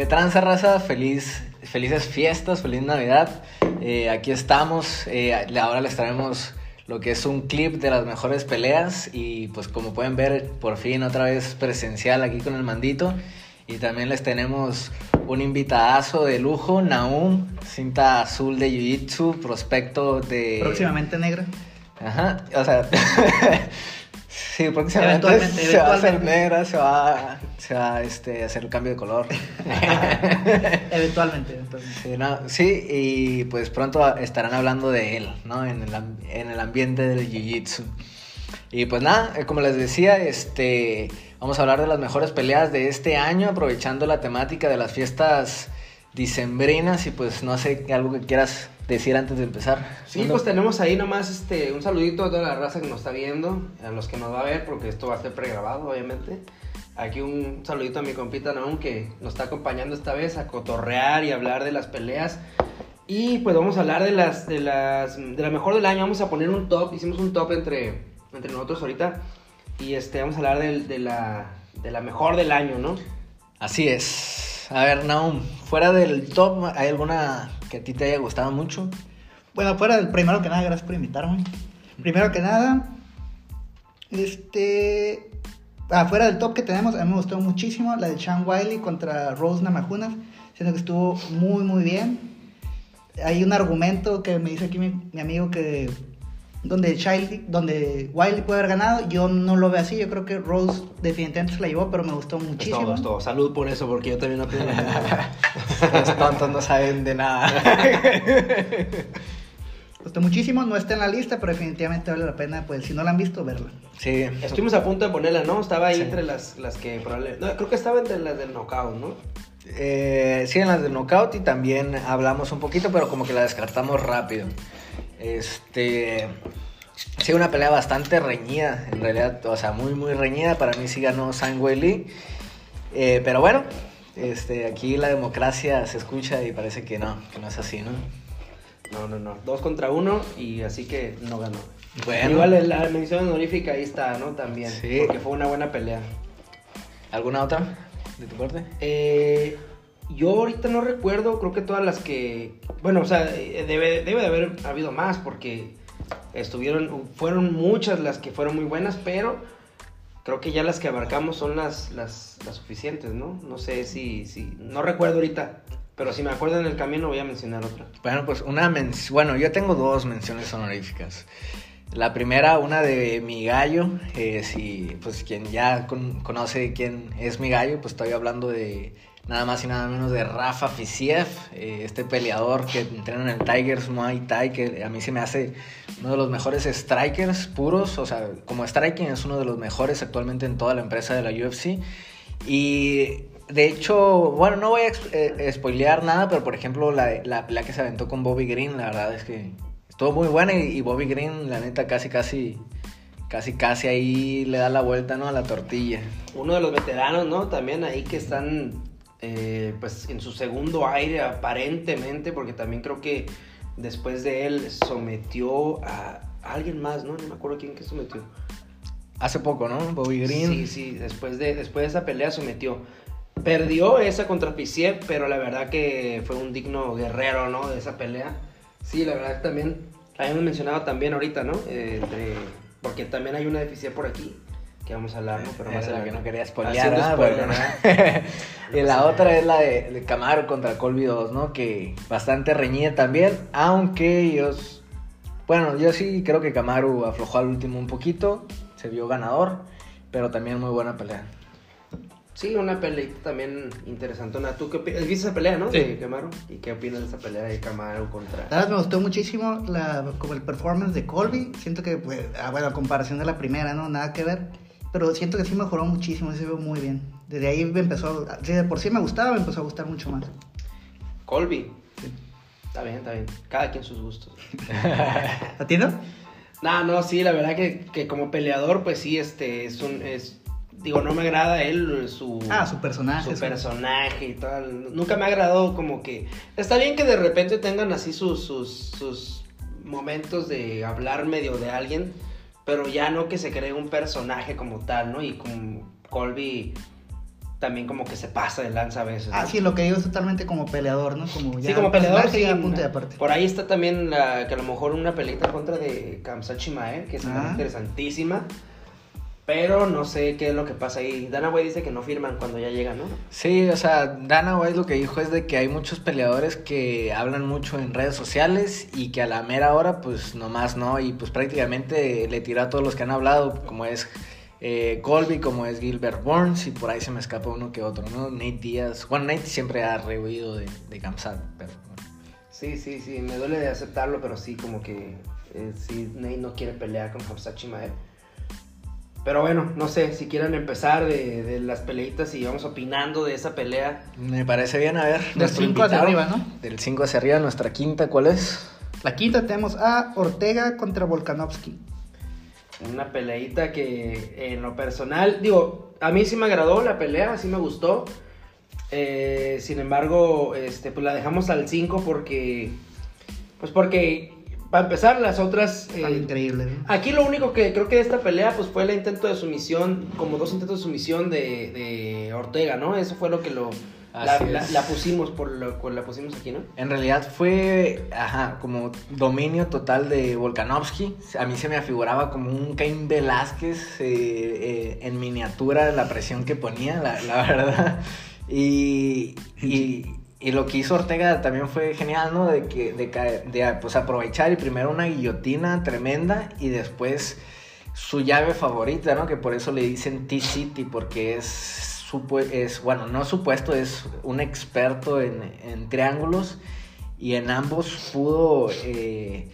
¿Qué tranza, raza? Feliz, felices fiestas, feliz Navidad. Eh, aquí estamos. Eh, ahora les traemos lo que es un clip de las mejores peleas. Y pues como pueden ver, por fin otra vez presencial aquí con el mandito. Y también les tenemos un invitadazo de lujo, Naum, cinta azul de Jiu-Jitsu, prospecto de... Próximamente negra. Ajá, o sea... Sí, próximamente eventualmente, se va a hacer negra, se va, se va este, a hacer el cambio de color. eventualmente, eventualmente. Sí, no, sí, y pues pronto estarán hablando de él, ¿no? En el, en el ambiente del jiu-jitsu. Y pues nada, eh, como les decía, este, vamos a hablar de las mejores peleas de este año, aprovechando la temática de las fiestas dicembrinas y pues no sé, algo que quieras decir antes de empezar. Sí, pues tenemos ahí nomás este, un saludito a toda la raza que nos está viendo, a los que nos va a ver, porque esto va a ser pregrabado, obviamente. Aquí un saludito a mi compita Naum que nos está acompañando esta vez a cotorrear y hablar de las peleas. Y pues vamos a hablar de las, de las, de la mejor del año. Vamos a poner un top, hicimos un top entre, entre nosotros ahorita. Y este, vamos a hablar de, de, la, de la mejor del año, ¿no? Así es. A ver, Naum, fuera del top, ¿hay alguna que a ti te haya gustado mucho? Bueno, fuera del primero que nada, gracias por invitarme. Primero que nada, este. Afuera del top que tenemos, a mí me gustó muchísimo la de Sean Wiley contra Rose Namajunas. Siento que estuvo muy, muy bien. Hay un argumento que me dice aquí mi, mi amigo que donde, Child, donde Wiley puede haber ganado, yo no lo veo así. Yo creo que Rose definitivamente se la llevó, pero me gustó muchísimo. Todo, todo. Salud por eso, porque yo también opino. Los tontos no saben de nada. Gustó muchísimo, no está en la lista, pero definitivamente vale la pena, pues si no la han visto, verla. Sí. Estuvimos a punto de ponerla, ¿no? Estaba ahí entre las, las que probablemente... No, creo que estaba entre las del knockout, ¿no? Eh, sí, en las del knockout y también hablamos un poquito, pero como que la descartamos rápido. Este. Sí, una pelea bastante reñida, en realidad, o sea, muy, muy reñida. Para mí sí ganó Sangway Lee. Eh, pero bueno, este, aquí la democracia se escucha y parece que no, que no es así, ¿no? No, no, no. Dos contra uno y así que no ganó. Bueno. Igual la mención honorífica ahí está, ¿no? También. Sí. Porque fue una buena pelea. ¿Alguna otra de tu parte? Eh, yo ahorita no recuerdo, creo que todas las que. Bueno, o sea, debe, debe de haber habido más porque estuvieron. Fueron muchas las que fueron muy buenas, pero creo que ya las que abarcamos son las, las, suficientes, ¿no? No sé si, si. No recuerdo ahorita. Pero si me acuerdo en el camino voy a mencionar otra. Bueno, pues una mención. Bueno, yo tengo dos menciones honoríficas. La primera, una de mi gallo. Eh, si, pues quien ya conoce quién es mi gallo, pues estoy hablando de nada más y nada menos de Rafa Fisiev, eh, este peleador que entrena en el Tigers Muay Thai, que a mí se me hace uno de los mejores strikers puros, o sea, como striking es uno de los mejores actualmente en toda la empresa de la UFC. Y de hecho, bueno, no voy a eh, spoilear nada, pero por ejemplo, la, la pelea que se aventó con Bobby Green, la verdad es que estuvo muy buena y, y Bobby Green, la neta, casi, casi casi casi ahí le da la vuelta, ¿no? A la tortilla. Uno de los veteranos, ¿no? También ahí que están eh, pues en su segundo aire aparentemente, porque también creo que después de él sometió a alguien más, ¿no? No me acuerdo quién que sometió. Hace poco, ¿no? Bobby Green. Sí, sí, después de, después de esa pelea sometió. Perdió esa contra Pisier, pero la verdad que fue un digno guerrero, ¿no? De esa pelea. Sí, la verdad que también, habíamos mencionado también ahorita, ¿no? Eh, porque también hay una deficiencia por aquí vamos a hablar, ¿no? Pero más la que no quería spoilear. y la otra es la de, Camaro contra Colby 2, ¿no? Que bastante reñida también, aunque ellos... Bueno, yo sí creo que Camaro aflojó al último un poquito, se vio ganador, pero también muy buena pelea. Sí, una pelea también interesantona. ¿Tú qué opinas? ¿Viste esa pelea, no? Sí. De Camaro. ¿Y qué opinas de esa pelea de Camaro contra...? La verdad me gustó muchísimo la, como el performance de Colby. Siento que, pues, ah, bueno, a comparación de la primera, ¿no? Nada que ver. Pero siento que sí mejoró muchísimo, se ve muy bien. Desde ahí me empezó, si de por sí me gustaba, me empezó a gustar mucho más. Colby. Sí. Está bien, está bien. Cada quien sus gustos. ¿A ti no? No, no, sí, la verdad que, que, como peleador, pues sí, este, es un, es, digo, no me agrada él, su... Ah, su personaje. Su personaje y tal. Nunca me ha agradado como que... Está bien que de repente tengan así sus, sus, sus momentos de hablar medio de alguien, pero ya no que se cree un personaje como tal, ¿no? Y como Colby, también como que se pasa de lanza a veces. ¿no? Ah, sí, lo que digo es totalmente como peleador, ¿no? Como Sí, como peleador, sí. ya punto y aparte. Por ahí está también la, que a lo mejor una peleita en contra de Kamsa Chimaev, que es Ah. interesantísima. Pero no sé qué es lo que pasa ahí. Dana White dice que no firman cuando ya llegan, ¿no? Sí, o sea, Dana White lo que dijo es de que hay muchos peleadores que hablan mucho en redes sociales y que a la mera hora, pues nomás no, y pues prácticamente le tiró a todos los que han hablado, como es eh, Colby, como es Gilbert Burns, y por ahí se me escapa uno que otro, ¿no? Nate Díaz. Bueno, Nate siempre ha rehuido de, de Kamsat, pero bueno. Sí, sí, sí. Me duele de aceptarlo, pero sí, como que eh, sí, Nate no quiere pelear con Kamsa Chimaev. Pero bueno, no sé, si quieran empezar de, de las peleitas y vamos opinando de esa pelea. Me parece bien, a ver. Del nuestro cinco hacia invitado. arriba, ¿no? Del 5 hacia arriba, nuestra quinta, ¿cuál es? La quinta tenemos a Ortega contra Volkanovski. Una peleita que en lo personal, digo, a mí sí me agradó la pelea, sí me gustó. Eh, sin embargo, este, pues la dejamos al 5 porque, pues porque, para empezar, las otras... eh, Tan increíble, ¿no? Aquí lo único que creo que de esta pelea pues fue el intento de sumisión, como dos intentos de sumisión de, de Ortega, ¿no? Eso fue lo que lo... La, pusimos por lo que la pusimos aquí, ¿no? En realidad fue, ajá, como dominio total de Volkanovski. A mí se me afiguraba como un Cain Velázquez eh, eh, en miniatura la presión que ponía, la, la verdad. Y, y, y lo que hizo Ortega también fue genial, ¿no? De, que, de, pues, aprovechar y primero una guillotina tremenda y después su llave favorita, ¿no? Que por eso le dicen T-City, porque es, es, bueno, no supuesto, es un experto en, en triángulos y en ambos pudo, eh,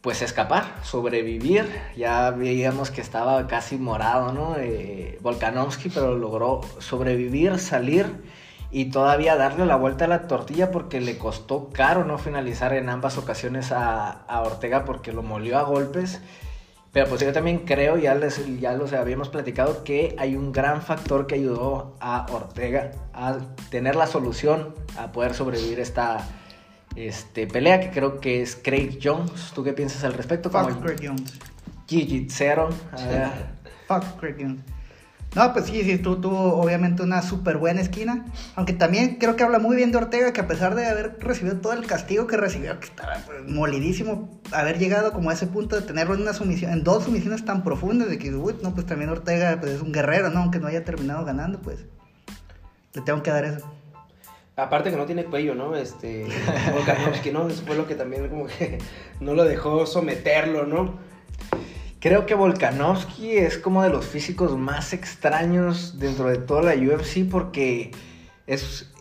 pues, escapar, sobrevivir. Ya veíamos que estaba casi morado, ¿no? Eh, Volkanovski, pero logró sobrevivir, salir y todavía darle la vuelta a la tortilla porque le costó caro no finalizar en ambas ocasiones a, a Ortega porque lo molió a golpes. Pero pues yo también creo, ya, les, ya los habíamos platicado, que hay un gran factor que ayudó a Ortega a tener la solución a poder sobrevivir esta este, pelea, que creo que es Craig Jones. ¿Tú qué piensas al respecto? Fuck Craig Jones. A ver. Fuck Craig Jones. No, pues sí, sí, tú tuvo obviamente una súper buena esquina. Aunque también creo que habla muy bien de Ortega, que a pesar de haber recibido todo el castigo que recibió, que estaba pues, molidísimo, haber llegado como a ese punto de tenerlo en una sumisión, en dos sumisiones tan profundas, de que, no, pues también Ortega pues, es un guerrero, ¿no? Aunque no haya terminado ganando, pues le tengo que dar eso. Aparte que no tiene cuello, ¿no? Este, Volkanovski, ¿no? Eso fue lo que también como que no lo dejó someterlo, ¿no? Creo que Volkanovski es como de los físicos más extraños dentro de toda la UFC porque es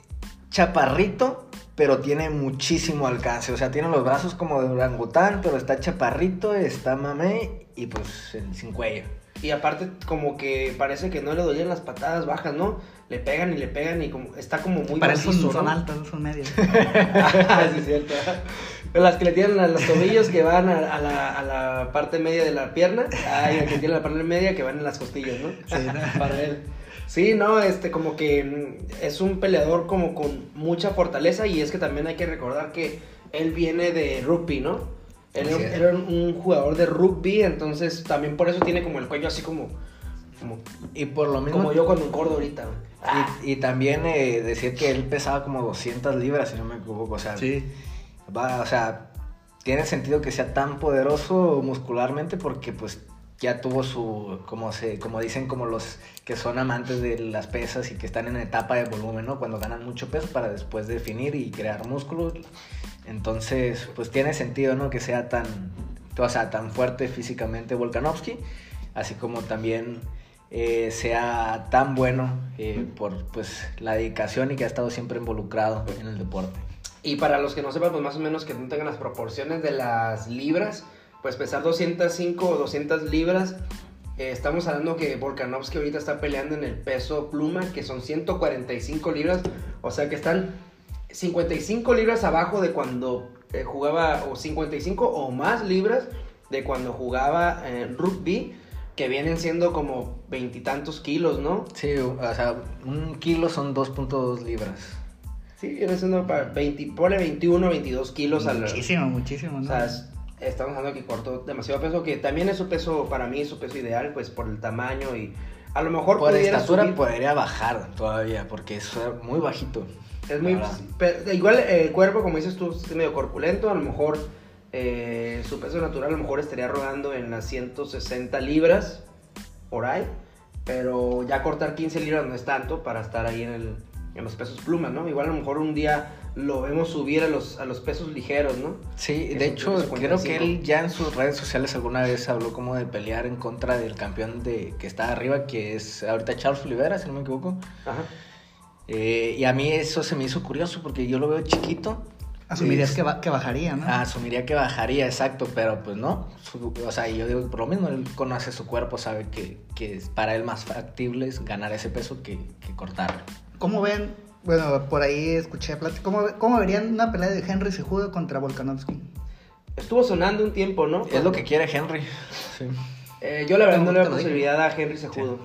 chaparrito, pero tiene muchísimo alcance. O sea, tiene los brazos como de orangután, pero está chaparrito, está mamé y pues sin cuello. Y aparte como que parece que no le dolían las patadas bajas, ¿no? Le pegan y le pegan y como está como muy Para macizo, son ¿no? altas, no son medias. Ah, sí, es cierto. Las que le tienen a los tobillos que van a, a la, a la parte media de la pierna. Ah, y las que tienen la parte media que van en las costillas, ¿no? Sí, ¿no? Para él. Sí, no, este, como que mm, es un peleador como con mucha fortaleza y es que también hay que recordar que él viene de rugby, ¿no? Él era, un- un jugador de rugby, entonces también por eso tiene como el cuello así como, como, Y por lo mismo... como yo cuando engordo ahorita. Ah, y también eh, decir que él pesaba como 200 libras, si no me equivoco. O sea, Sí. Va, o sea, tiene sentido que sea tan poderoso muscularmente porque pues ya tuvo su, como se, como dicen como los que son amantes de las pesas y que están en etapa de volumen, ¿no? Cuando ganan mucho peso para después definir y crear músculos. Entonces, pues tiene sentido, ¿no? Que sea tan, o sea, tan fuerte físicamente Volkanovski, así como también eh, sea tan bueno eh, por pues la dedicación y que ha estado siempre involucrado en el deporte. Y para los que no sepan, pues más o menos que no tengan las proporciones de las libras, pues pesar 205 o 200 libras, eh, estamos hablando que Volkanovski ahorita está peleando en el peso pluma, que son 145 libras, o sea que están 55 libras abajo de cuando eh, jugaba, o 55 o más libras de cuando jugaba eh, rugby, que vienen siendo como veintitantos kilos, ¿no? Sí, o sea, un kilo son 2.2 libras. Sí, viene siendo para 20, ponle 21, 22 kilos al... Muchísimo, muchísimo, O ¿no? sea, es- estamos hablando que cortó demasiado peso, que también es su peso, para mí es su peso ideal, pues por el tamaño y A lo mejor Por estatura subir. podría bajar todavía, porque es muy bajito. Es muy. pero igual eh, el cuerpo, como dices tú, es medio corpulento. A lo mejor eh, su peso natural, a lo mejor estaría rodando en las 160 libras por ahí. Pero ya cortar 15 libras no es tanto para estar ahí en, el, en los pesos plumas, ¿no? Igual a lo mejor un día lo vemos subir a los, a los pesos ligeros, ¿no? Sí, Que de hecho, 55. creo que él ya en sus redes sociales alguna vez habló como de pelear en contra del campeón de que está arriba, que es ahorita Charles Oliveira, si no me equivoco. Ajá. Eh, y a mí eso se me hizo curioso porque yo lo veo chiquito. Asumirías Es- que, ba- que bajaría, ¿no? Ah, asumiría que bajaría, exacto, pero pues no. Su- o sea, yo digo, por lo mismo, él conoce su cuerpo, sabe que, que es para él más factible es ganar ese peso que, que cortarlo. ¿Cómo ven? Bueno, por ahí escuché plática. ¿Cómo, cómo verían una pelea de Henry Cejudo contra Volkanovski? Estuvo sonando un tiempo, ¿no? Es lo que quiere Henry. Sí. Eh, yo la verdad no le veo posibilidad a Henry Sejudo.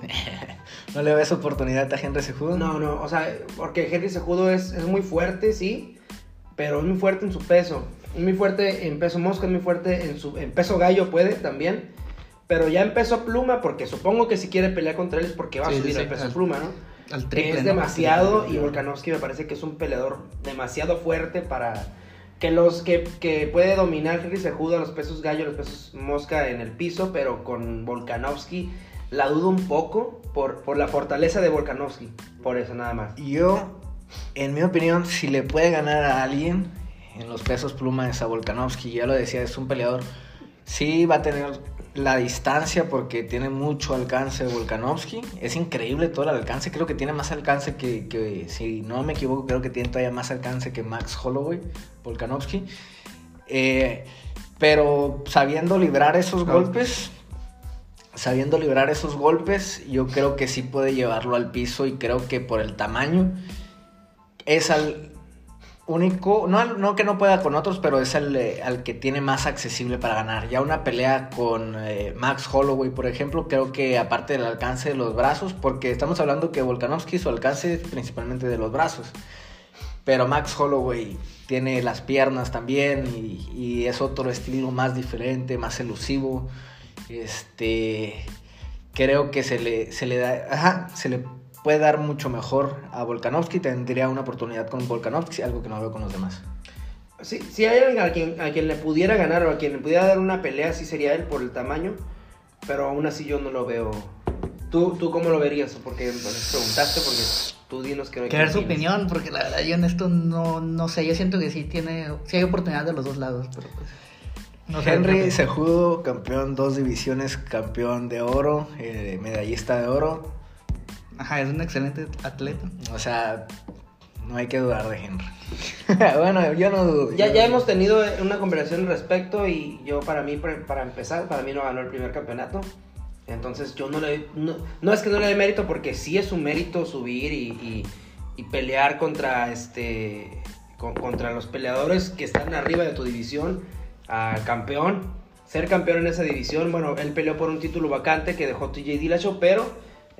¿No le ves oportunidad a Henry Cejudo? No, no, o sea, porque Henry Sejudo es, es muy fuerte, sí, pero es muy fuerte en su peso. Es muy fuerte en peso mosca, es muy fuerte en, su, en peso gallo, puede también. Pero ya en peso pluma, porque supongo que si quiere pelear contra él es porque va a Sí, subir sí, al peso pluma, ¿no? Al triple, es ¿no? demasiado y Volkanovski me parece que es un peleador demasiado fuerte para que los que, que puede dominar Henry Sejudo los pesos gallo, los pesos mosca en el piso, pero con Volkanovski la dudo un poco por, por la fortaleza de Volkanovski, por eso nada más. Yo, en mi opinión, si le puede ganar a alguien en los pesos plumas a Volkanovski, ya lo decía, es un peleador, sí va a tener la distancia porque tiene mucho alcance Volkanovski. Es increíble todo el alcance, creo que tiene más alcance que, que, si no me equivoco, creo que tiene todavía más alcance que Max Holloway, Volkanovski. Eh, pero sabiendo librar esos golpes, sabiendo librar esos golpes, yo creo que sí puede llevarlo al piso y creo que por el tamaño es al único, no, no que no pueda con otros, pero es al, eh, al que tiene más accesible para ganar. Ya una pelea con eh, Max Holloway, por ejemplo, creo que aparte del alcance de los brazos, porque estamos hablando que Volkanovski su alcance es principalmente de los brazos. Pero Max Holloway tiene las piernas también y, y es otro estilo más diferente, más elusivo. Este, creo que se le, se le da, ajá, se le puede dar mucho mejor a Volkanovski. Tendría una oportunidad con Volkanovski, algo que no veo con los demás. Sí, si hay alguien a quien, a quien le pudiera ganar o a quien le pudiera dar una pelea, sí sería él por el tamaño, pero aún así yo no lo veo. ¿Tú, tú cómo lo verías? Porque pues, preguntaste, porque tú dinos que... Quiero ver su opinión, porque la verdad yo en esto no, no sé. Yo siento que sí tiene, sí hay oportunidad de los dos lados, pero pues. No sé, Henry Cejudo, campeón dos divisiones, campeón de oro, eh, medallista de oro. Ajá, es un excelente atleta. O sea, no hay que dudar de Henry. bueno, yo no dudo. Ya, yo ya hemos tenido una conversación al respecto y yo para mí, para empezar, para mí no ganó el primer campeonato. Entonces yo no le... No, no es que no le dé mérito porque sí es un mérito subir y, y- y pelear contra este... con- contra los peleadores que están arriba de tu división, al campeón. Ser campeón en esa división, bueno, él peleó por un título vacante que dejó TJ Dillashaw, pero eh,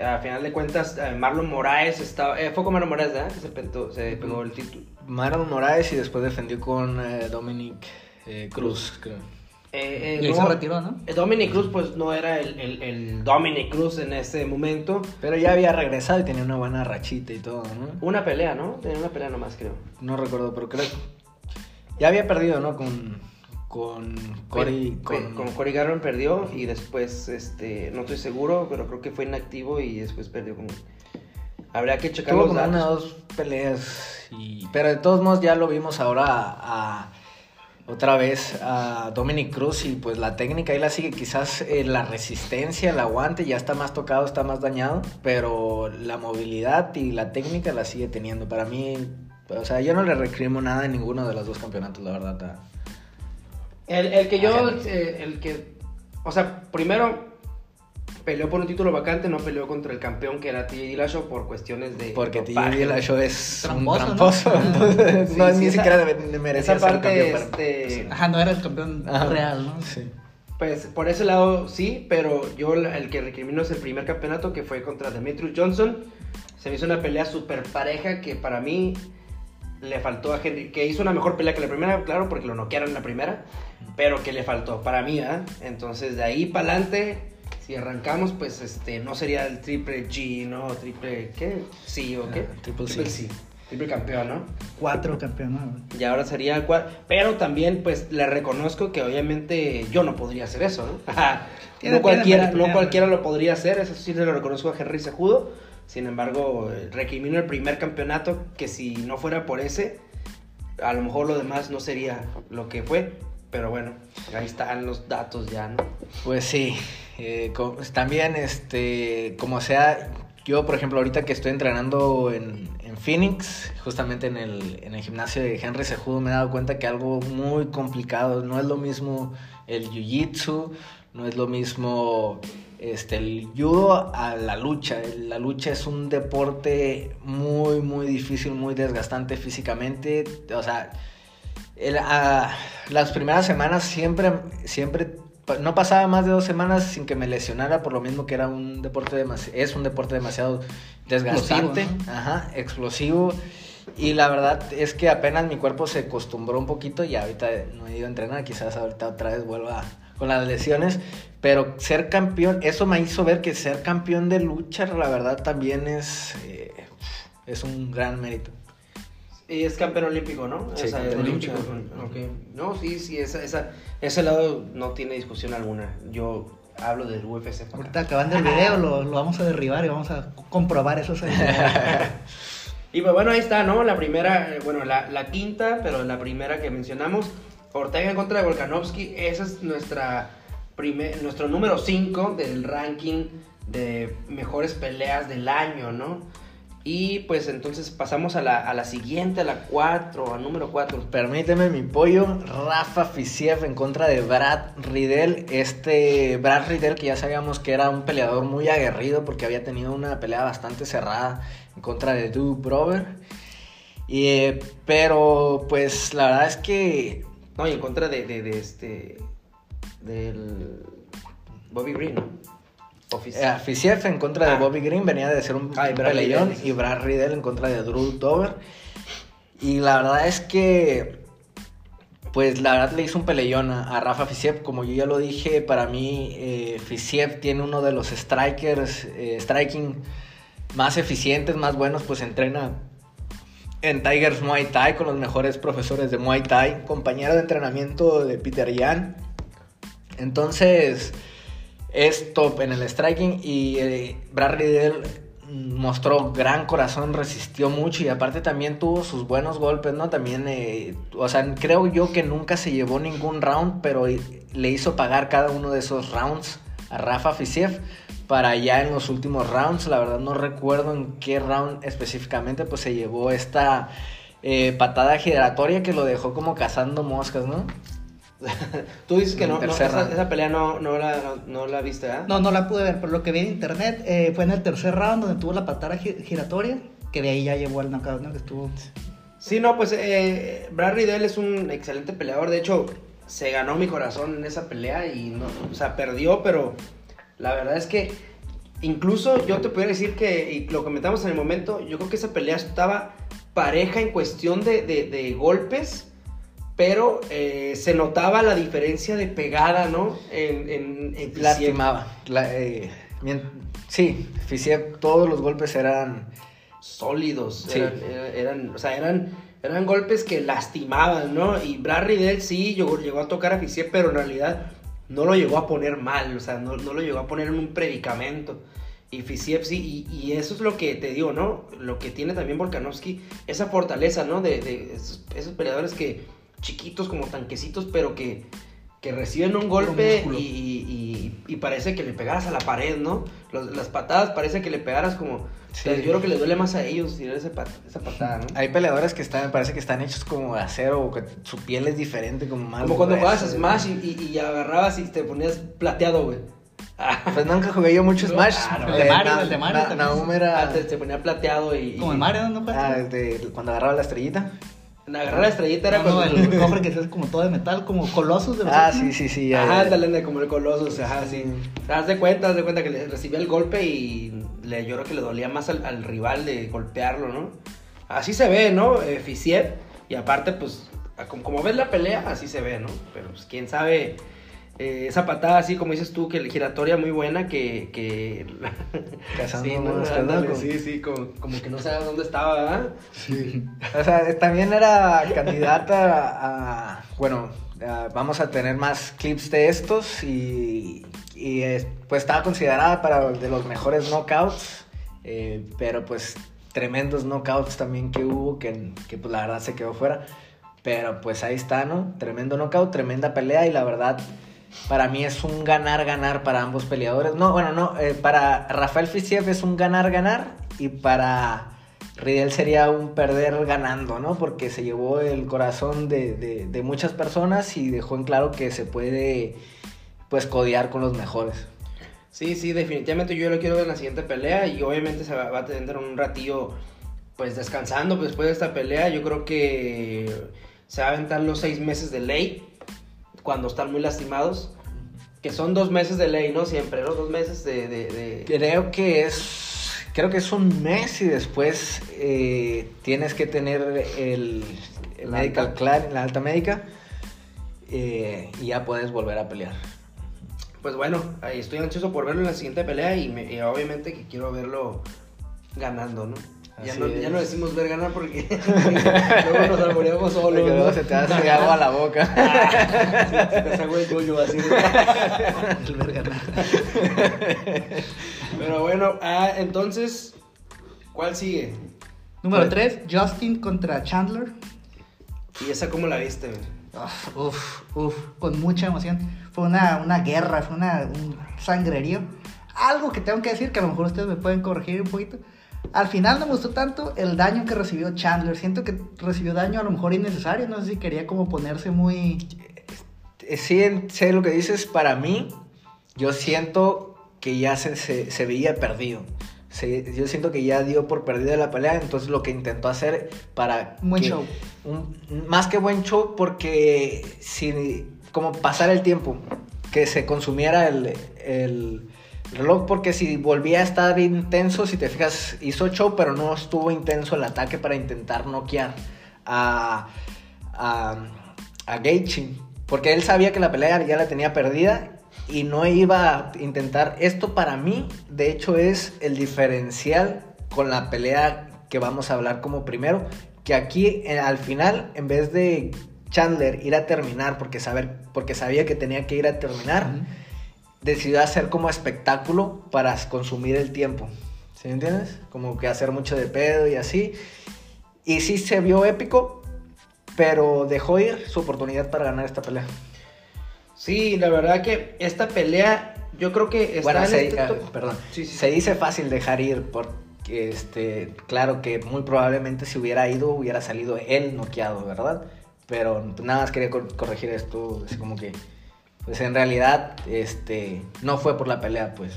a final de cuentas eh, Marlon Moraes estaba... eh, fue con Marlon Moraes, ¿verdad? Que se, pegó- se pegó el título. Marlon Moraes y después defendió con eh, Dominic eh, Cruz, creo. Eh, eh, Y no, se retiró, ¿no? Dominic Cruz, pues no era el, el, el Dominic Cruz en ese momento. Pero ya había regresado y tenía una buena rachita y todo, ¿no? Una pelea, ¿no? Tenía una pelea nomás, creo. No recuerdo, pero creo ya había perdido, ¿no? Con con Cory, Con, con, Garron perdió y después, este, no estoy seguro, pero creo que fue inactivo y después perdió con... Habría que checar tuvo los como una dos peleas y pero de todos modos ya lo vimos ahora a, a- otra vez a Dominic Cruz y pues la técnica ahí la sigue quizás eh, la resistencia, el aguante ya está más tocado, está más dañado, pero la movilidad y la técnica la sigue teniendo. Para mí, o sea, yo no le recrimo nada en ninguno de los dos campeonatos, la verdad. El, el que yo, Ajá. eh, el que, o sea, primero peleó por un título vacante, no peleó contra el campeón que era TJ Dillashaw por cuestiones de... Porque TJ. Dillashaw es Tramposo, un ¿no? tramposo, entonces Sí, no, sí, ni esa- siquiera merecía esa ser parte, campeón. para- este, Ajá, no era el campeón Ajá. real, ¿no? Sí. Pues por ese lado sí, pero yo el que recrimino es el primer campeonato que fue contra Demetrius Johnson. Se me hizo una pelea súper pareja que para mí le faltó a Henry, que hizo una mejor pelea que la primera, claro, porque lo noquearon en la primera, pero que le faltó para mí, ¿ah? Entonces de ahí para adelante si arrancamos, pues este, no sería el triple G, ¿no? Triple, ¿qué? Sí, ¿o qué? Ah, triple C. Triple campeón, ¿no? Cuatro campeones. Y ahora sería cuatro. Pero también, pues, le reconozco que obviamente yo no podría hacer eso, ¿no? No, cualquiera, no cualquiera lo podría hacer, eso sí se lo reconozco a Henry Sejudo. Sin embargo, recrimino el primer campeonato, que si no fuera por ese, a lo mejor lo demás no sería lo que fue. Pero bueno, ahí están los datos ya, ¿no? Pues sí, eh, también, este, como sea, yo por ejemplo ahorita que estoy entrenando en, en Phoenix, justamente en el, en el gimnasio de Henry Sejudo, me he dado cuenta que algo muy complicado, no es lo mismo el Jiu-Jitsu, no es lo mismo este, el judo a la lucha. La lucha es un deporte muy, muy difícil, muy desgastante físicamente, o sea el- ah, las primeras semanas siempre, siempre, no pasaba más de dos semanas sin que me lesionara, por lo mismo que era un deporte demasi- es un deporte demasiado desgastante, Explosivo, ajá, explosivo. Y la verdad es que apenas mi cuerpo se acostumbró un poquito y ahorita no he ido a entrenar, quizás ahorita otra vez vuelva con las lesiones, pero ser campeón, eso me hizo ver que ser campeón de lucha, la verdad también es, eh, es un gran mérito. Y es campeón olímpico, ¿no? Sí, o sea, de campeón lucha. olímpico. Ok. No, sí, sí, esa, esa, ese lado no tiene discusión alguna. Yo hablo del UFC. Ahorita acabando el video lo, lo vamos a derribar y vamos a comprobar esos Y pues bueno, ahí está, ¿no? La primera, eh, bueno, la, la quinta, pero la primera que mencionamos, Ortega en contra de Volkanovski, esa es primer, nuestro número 5 del ranking de mejores peleas del año, ¿no? Y pues entonces pasamos a la, a la siguiente, a la 4, al número 4. Permíteme mi pollo, Rafa Fisiev en contra de Brad Riddell. Este Brad Riddell que ya sabíamos que era un peleador muy aguerrido porque había tenido una pelea bastante cerrada en contra de Duke Brover. Eh, pero pues la verdad es que No, y en contra de, de, de este, del Bobby Green, ¿no? eh, Oficial. Fisiev en contra de Ah. Bobby Green venía de ser un Ah, y Brad peleón Riddell. y Brad Riddell en contra de Drew Dover. Y la verdad es que Pues la verdad le hizo un peleón a, a Rafa Fisiev. Como yo ya lo dije, para mí eh, Fisiev tiene uno de los strikers, eh, striking más eficientes, más buenos. Pues entrena en Tigers Muay Thai con los mejores profesores de Muay Thai. Compañero de entrenamiento de Peter Yan. Entonces es top en el striking y eh, Brad Riddell mostró gran corazón, resistió mucho y aparte también tuvo sus buenos golpes, ¿no? También, eh, o sea, creo yo que nunca se llevó ningún round, pero le hizo pagar cada uno de esos rounds a Rafa Fisiev para ya en los últimos rounds, la verdad no recuerdo en qué round específicamente, pues se llevó esta eh, patada giratoria que lo dejó como cazando moscas, ¿no? Tú dices que no, no, esa, pelea no, no, la, no, no la viste, ¿ah? No, no la pude ver, pero lo que vi en internet eh, fue en el tercer round donde tuvo la patada gi- giratoria, que de ahí ya llevó al knockout, ¿no? Que estuvo... Sí, no, pues eh, Brad Riddell es un excelente peleador. De hecho, se ganó mi corazón en esa pelea y no, o sea, perdió, pero la verdad es que incluso yo te pudiera decir que, y lo comentamos en el momento, yo creo que esa pelea estaba pareja en cuestión de, de- de golpes, pero eh, se notaba la diferencia de pegada, ¿no? En, en. Lastimaba. La- eh, sí, Fisiev, todos los golpes eran... sólidos. Sí. Eran, eran- eran- o sea, eran, eran golpes que lastimaban, ¿no? Y Brad Riddell sí llegó, llegó a tocar a Fisiev, pero en realidad no lo llegó a poner mal, o sea, no, no lo llegó a poner en un predicamento. Y Fisiev sí, y, y eso es lo que te digo, ¿no? Lo que tiene también Volkanovski, esa fortaleza, ¿no? De, de esos, esos peleadores que, chiquitos como tanquecitos, pero que, que reciben un golpe y- y parece que le pegaras a la pared, ¿no? Los- las patadas parece que le pegaras como... Sí. o sea, yo creo que le duele más a ellos tirar ese pat- esa patada, ¿no? Hay peleadores que están, parece que están hechos como de acero, o que su piel es diferente, como más Como cuando jugabas. Smash y, y- y agarrabas y te ponías plateado, güey. Pues nunca jugué yo mucho Smash. claro. El de Mario, el de Mario. Naum era... Ah, te, ponía plateado y... Como el Mario, ¿no? Ah, de- cuando agarraba la estrellita. Agarrar la estrellita era No, cuando... el cofre que es como todo de metal, como Colossus de los Ah, sí, sí, sí. ya, Ajá, ándale, como el Colossus, ajá, sí. O sea, haz de cuenta, haz de cuenta que le recibía el golpe y le, yo creo que le dolía más al, al rival de golpearlo, ¿no? Así se ve, ¿no? Eh, Fisiev, y aparte, pues, como ves la pelea, así se ve, ¿no? Pero, pues, quién sabe eh, esa patada así como dices tú, que giratoria muy buena, que... que... Cazando sí, no, sí, sí, como, como que no sabía dónde estaba, ¿verdad? Sí. O sea, también era candidata a. Bueno, a- vamos a tener más clips de estos y. y, pues estaba considerada para de los mejores knockouts. eh, pero pues tremendos knockouts también que hubo, que, que pues la verdad se quedó fuera. Pero pues ahí está, ¿no? Tremendo knockout, tremenda pelea y la verdad. Para mí es un ganar-ganar para ambos peleadores. No, bueno, no. eh, para Rafael Fisiev es un ganar-ganar. Y para Riddle sería un perder ganando, ¿no? Porque se llevó el corazón de, de- muchas personas y dejó en claro que se puede, pues, codear con los mejores. Sí, sí, definitivamente yo lo quiero ver en la siguiente pelea y obviamente se va, a tener un ratillo pues descansando después de esta pelea. Yo creo que se va a aventar los seis meses de ley cuando están muy lastimados. Que son dos meses de ley, ¿no? Siempre, ¿no? Dos meses de... de- de- Creo que es, creo que es un mes y después eh, tienes que tener el, el La medical alta. clar, la alta médica eh, y ya puedes volver a pelear. Pues bueno, ahí estoy ansioso por verlo en la siguiente pelea y, me- y obviamente que quiero verlo ganando, ¿no? Ya no, ya no decimos ver ganar porque luego nos alboreamos solos. Luego ¿no? se te hace agua a la boca. Se te hace agua el cuello así. El ¿no? Pero bueno, ah, entonces, ¿cuál sigue? Número 3, Justin contra Chandler. ¿Y esa cómo la viste? Uf, uf, uf, con mucha emoción. Fue una, una guerra, fue una, un sangrerío. Algo que tengo que decir, que a lo mejor ustedes me pueden corregir un poquito. Al final no me gustó tanto el daño que recibió Chandler. Siento que recibió daño a lo mejor innecesario. No sé si quería como ponerse muy... Eh, Sí, sé lo que dices. Para mí, yo siento que ya se, se, se veía perdido. Se- yo siento que ya dio por perdida la pelea. Entonces, lo que intentó hacer para. Buen que- show. un- más que buen show, porque si. Como pasar el tiempo. Que se consumiera el, el reloj. Porque si volvía a estar intenso, si te fijas, hizo show, pero no estuvo intenso el ataque para intentar noquear a. a a Gaethje porque él sabía que la pelea ya la tenía perdida y no iba a intentar esto para mí de hecho es el diferencial con la pelea que vamos a hablar como primero que aquí eh, al final en vez de Chandler ir a terminar porque saber porque sabía que tenía que ir a terminar decidió hacer como espectáculo para consumir el tiempo ¿sí me entiendes? como que hacer mucho de pedo y así y sí se vio épico pero dejó ir su oportunidad para ganar esta pelea. Sí, la verdad que esta pelea, yo creo que está bueno, en se, este ah, perdón. Sí, sí, se dice fácil dejar ir porque, este, claro que muy probablemente si hubiera ido hubiera salido él noqueado, ¿verdad? Pero nada más quería cor- corregir esto, así como que, pues en realidad, este, no fue por la pelea, pues,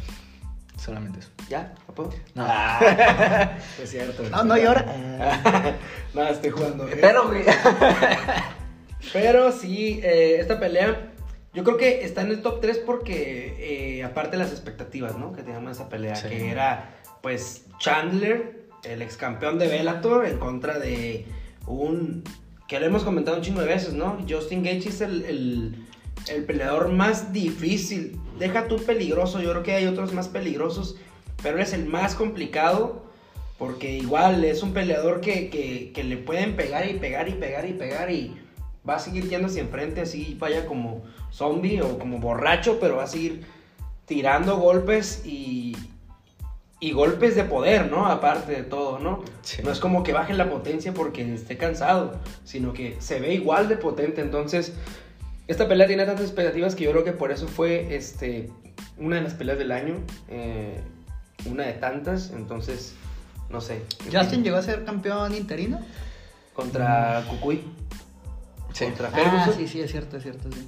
solamente eso. ¿Ya? ¿La puedo? No. Es cierto. No, no llora. Nada, estoy jugando. ¿eh? Pero, güey, Pero sí, eh, esta pelea, yo creo que está en el top 3 porque, eh, aparte de las expectativas, ¿no? Que teníamos esa pelea, Sí. que era, pues, Chandler, el ex campeón de Bellator, en contra de un. que lo hemos comentado un chingo de veces, ¿no? Justin Gaethje es el, el, el peleador más difícil. Deja tú peligroso, yo creo que hay otros más peligrosos, pero él es el más complicado. Porque igual es un peleador que, que, que le pueden pegar y pegar y pegar y pegar y va a seguir yendo hacia enfrente así vaya como zombie o como borracho, pero va a seguir tirando golpes y, y golpes de poder, ¿no? Aparte de todo, ¿no? Sí. No es como que baje la potencia porque esté cansado, sino que se ve igual de potente. Entonces, esta pelea tiene tantas expectativas que yo creo que por eso fue este, una de las peleas del año, eh, una de tantas. Entonces, no sé. Justin llegó a ser campeón interino. Contra Cucuy. Sí. Contra Ah, Ferguson. sí, sí, es cierto, es cierto, sí.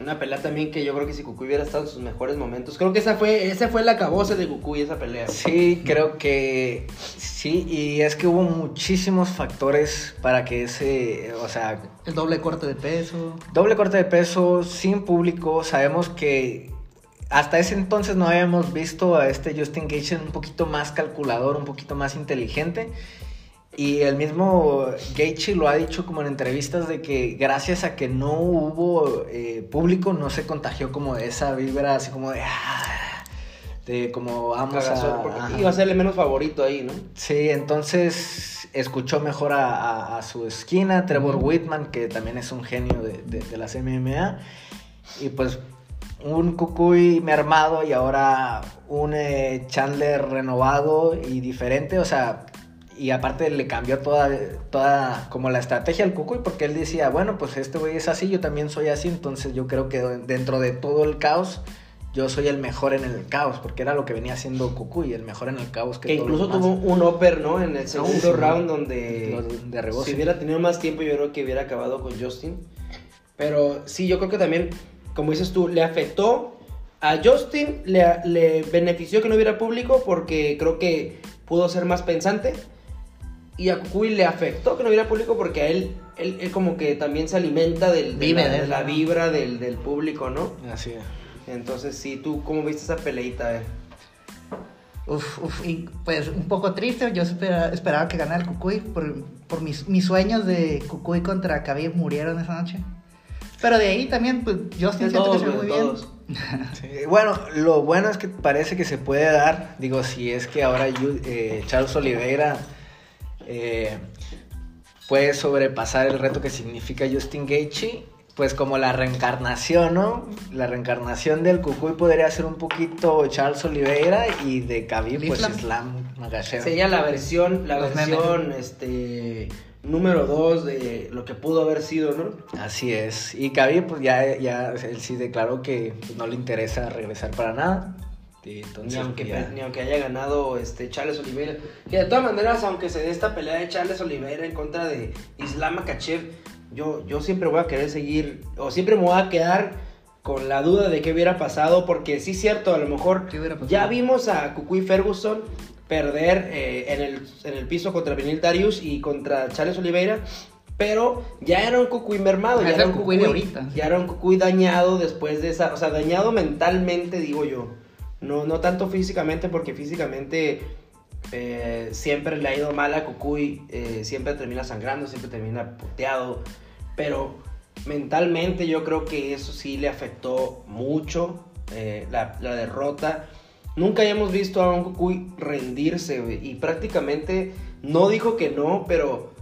Una pelea también que yo creo que si Cucuy hubiera estado en sus mejores momentos. Creo que esa fue, ese fue el acabose de Cucuy, esa pelea. Sí, creo que sí, y es que hubo muchísimos factores para que ese, o sea, El doble corte de peso. doble corte de peso, sin público, sabemos que hasta ese entonces no habíamos visto a este Justin Gaethje un poquito más calculador, un poquito más inteligente. Y el mismo Gaethje lo ha dicho como en entrevistas de que gracias a que no hubo eh, público no se contagió como esa vibra así como de, ah, de como vamos Cagazón, a... iba a serle menos favorito ahí, ¿no? Sí, entonces escuchó mejor a, a- a su esquina, Trevor Ujú. Whitman, que también es un genio de, de- de las MMA. Y pues un Cucuy mermado y ahora un eh, Chandler renovado y diferente, o sea, y aparte le cambió toda, toda como la estrategia al Cucuy, porque él decía, bueno, pues este güey es así, yo también soy así, entonces yo creo que dentro de todo el caos, yo soy el mejor en el caos, porque era lo que venía haciendo Cucuy, el mejor en el caos que Que incluso tuvo un upper, ¿no? En el segundo sí. round donde derribó, si hubiera tenido más tiempo yo creo que hubiera acabado con Justin. Pero sí, yo creo que también, como dices tú, le afectó a Justin, le, le benefició que no hubiera público porque creo que pudo ser más pensante. Y a Cucuy le afectó que no hubiera público porque a él, él, él como que también se alimenta del, de, Vive la, de de eso, la ¿no? vibra del, del público, ¿no? Así es. Entonces sí, ¿tú cómo viste esa peleita? eh? Uf, uf, y pues un poco triste, yo espera- esperaba que ganara el Cucuy, por, por mis, mis sueños de Cucuy contra Khabib murieron esa noche. Pero de ahí también, pues De siento todos, que se muy bien. todos. Sí, Bueno, lo bueno es que parece que se puede dar, digo, si es que ahora eh, Charles Oliveira eh, puede sobrepasar el reto que significa Justin Gaethje, pues como la reencarnación, ¿no? La reencarnación del Cucuy podría ser un poquito Charles Oliveira y de Khabib, pues Islam. Islam. Sería la versión, la Los versión, este, número 2 de lo que pudo haber sido, ¿no? Así es. Y Khabib, pues ya, ya él sí declaró que pues, no le interesa regresar para nada. Y entonces, Ni aunque, ya- ni aunque haya ganado este Charles Oliveira. Que de todas maneras, aunque se dé esta pelea de Charles Oliveira en contra de Islam Makhachev, yo, yo siempre voy a querer seguir, o siempre me voy a quedar con la duda de qué hubiera pasado, porque sí es cierto, a lo mejor ya vimos a Cucuy Ferguson perder eh, en, el, en el piso contra Benil Darius y contra Charles Oliveira, pero ya era un Cucuy mermado, ya Es era un Cucuy ahorita. ya era un Cucuy dañado después de esa, o sea, dañado mentalmente, digo yo. No, no tanto físicamente, porque físicamente eh, siempre le ha ido mal a Cucuy, eh, siempre termina sangrando, siempre termina puteado, pero mentalmente yo creo que eso sí le afectó mucho eh, la, la derrota. Nunca habíamos visto a un Cucuy rendirse, y prácticamente no dijo que no, pero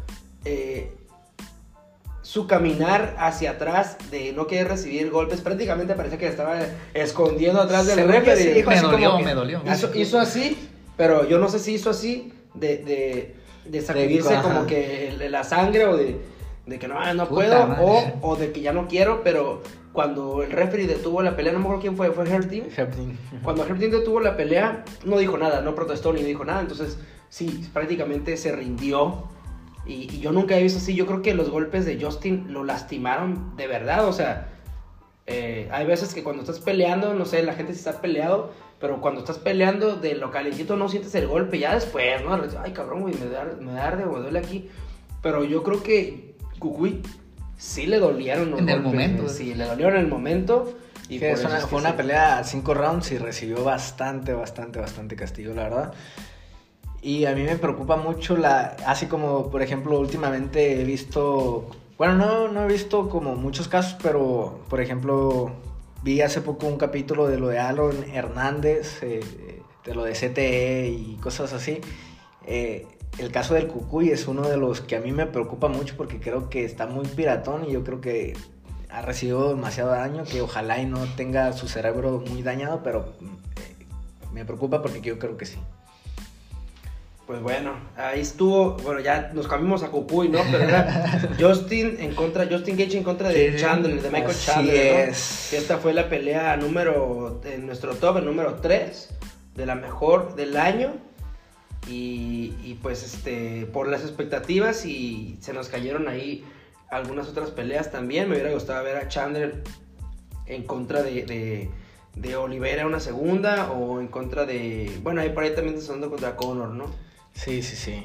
su caminar hacia atrás de no querer recibir golpes, prácticamente parecía que estaba escondiendo atrás del referee. sí, Me así dolió, me dolió. Hizo, hizo así, pero yo no sé si hizo así de, de, de sacudirse ajá. como que la sangre o de, de que no, ah, no Puta puedo o, o de que ya no quiero, pero cuando el referee detuvo la pelea, no me acuerdo quién fue, fue. Happening. Cuando Herb Dean detuvo la pelea, no dijo nada, no protestó ni dijo nada, entonces sí, prácticamente se rindió. Y, y yo nunca he visto así, yo creo que los golpes de Justin lo lastimaron de verdad, o sea, eh, hay veces que cuando estás peleando, no sé, la gente sí está peleado, pero cuando estás peleando de lo calentito no sientes el golpe, ya después, ¿no? Ay, cabrón, güey, me, da- me arde o me duele aquí. Pero yo creo que Cucuy sí le dolieron los En el golpes, momento, güey, eh. Sí, le dolieron en el momento. Y eso una- fue una pelea a cinco rounds y recibió bastante, bastante, bastante castigo, la verdad. Y a mí me preocupa mucho la, así como por ejemplo últimamente he visto, bueno, no, no he visto como muchos casos, pero por ejemplo vi hace poco un capítulo de lo de Aaron Hernández, eh, de lo de CTE y cosas así. Eh, el caso del Cucuy es uno de los que a mí me preocupa mucho porque creo que está muy piratón y yo creo que ha recibido demasiado daño, que ojalá y no tenga su cerebro muy dañado, pero eh, me preocupa porque yo creo que sí. Pues bueno, ahí estuvo, bueno, ya nos cambiamos a Cucuy, ¿no? Pero era Justin en contra, Justin Gage en contra de Sí. Chandler, de Michael Así Chandler, es. Esta fue la pelea número, en nuestro top, el número 3, de la mejor del año. Y, y pues este, por las expectativas y se nos cayeron ahí algunas otras peleas también. Me hubiera gustado ver a Chandler en contra de, de, de Oliveira una segunda o en contra de, bueno, ahí por ahí también está sonando contra Conor, ¿no? Sí, sí, sí.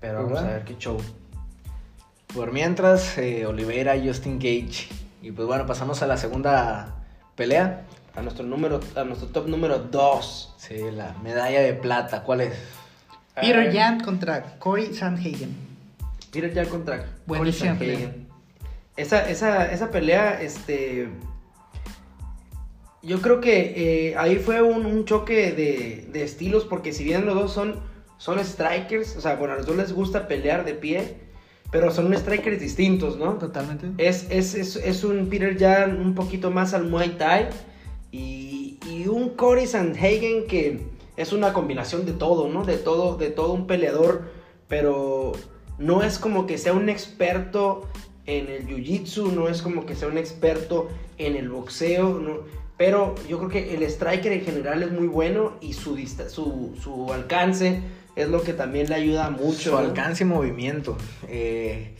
Pero vamos ¿Verdad? a ver qué show. Por mientras, eh, Oliveira y Justin Gage. Y pues bueno, pasamos a la segunda pelea. A nuestro número, a nuestro top número 2. Sí, la medalla de plata. ¿Cuál es? Peter Eh, Yan contra Corey Sandhagen. Peter Yan contra Corey pelea. Sandhagen. Esa, esa, esa pelea, este. Yo creo que eh, ahí fue un, un choque de, de estilos, porque si bien los dos son, son strikers, o sea, bueno, a los dos les gusta pelear de pie, pero son strikers distintos, ¿no? Totalmente. Es, es, es, es un Peter Yan un poquito más al Muay Thai y, y un Cory Sandhagen que es una combinación de todo, ¿no? De todo, de todo un peleador, pero no es como que sea un experto en el jiu-jitsu, no es como que sea un experto en el boxeo, no, pero yo creo que el striker en general es muy bueno y su, su, su alcance es lo que también le ayuda mucho. Su ¿no? alcance y movimiento. Eh,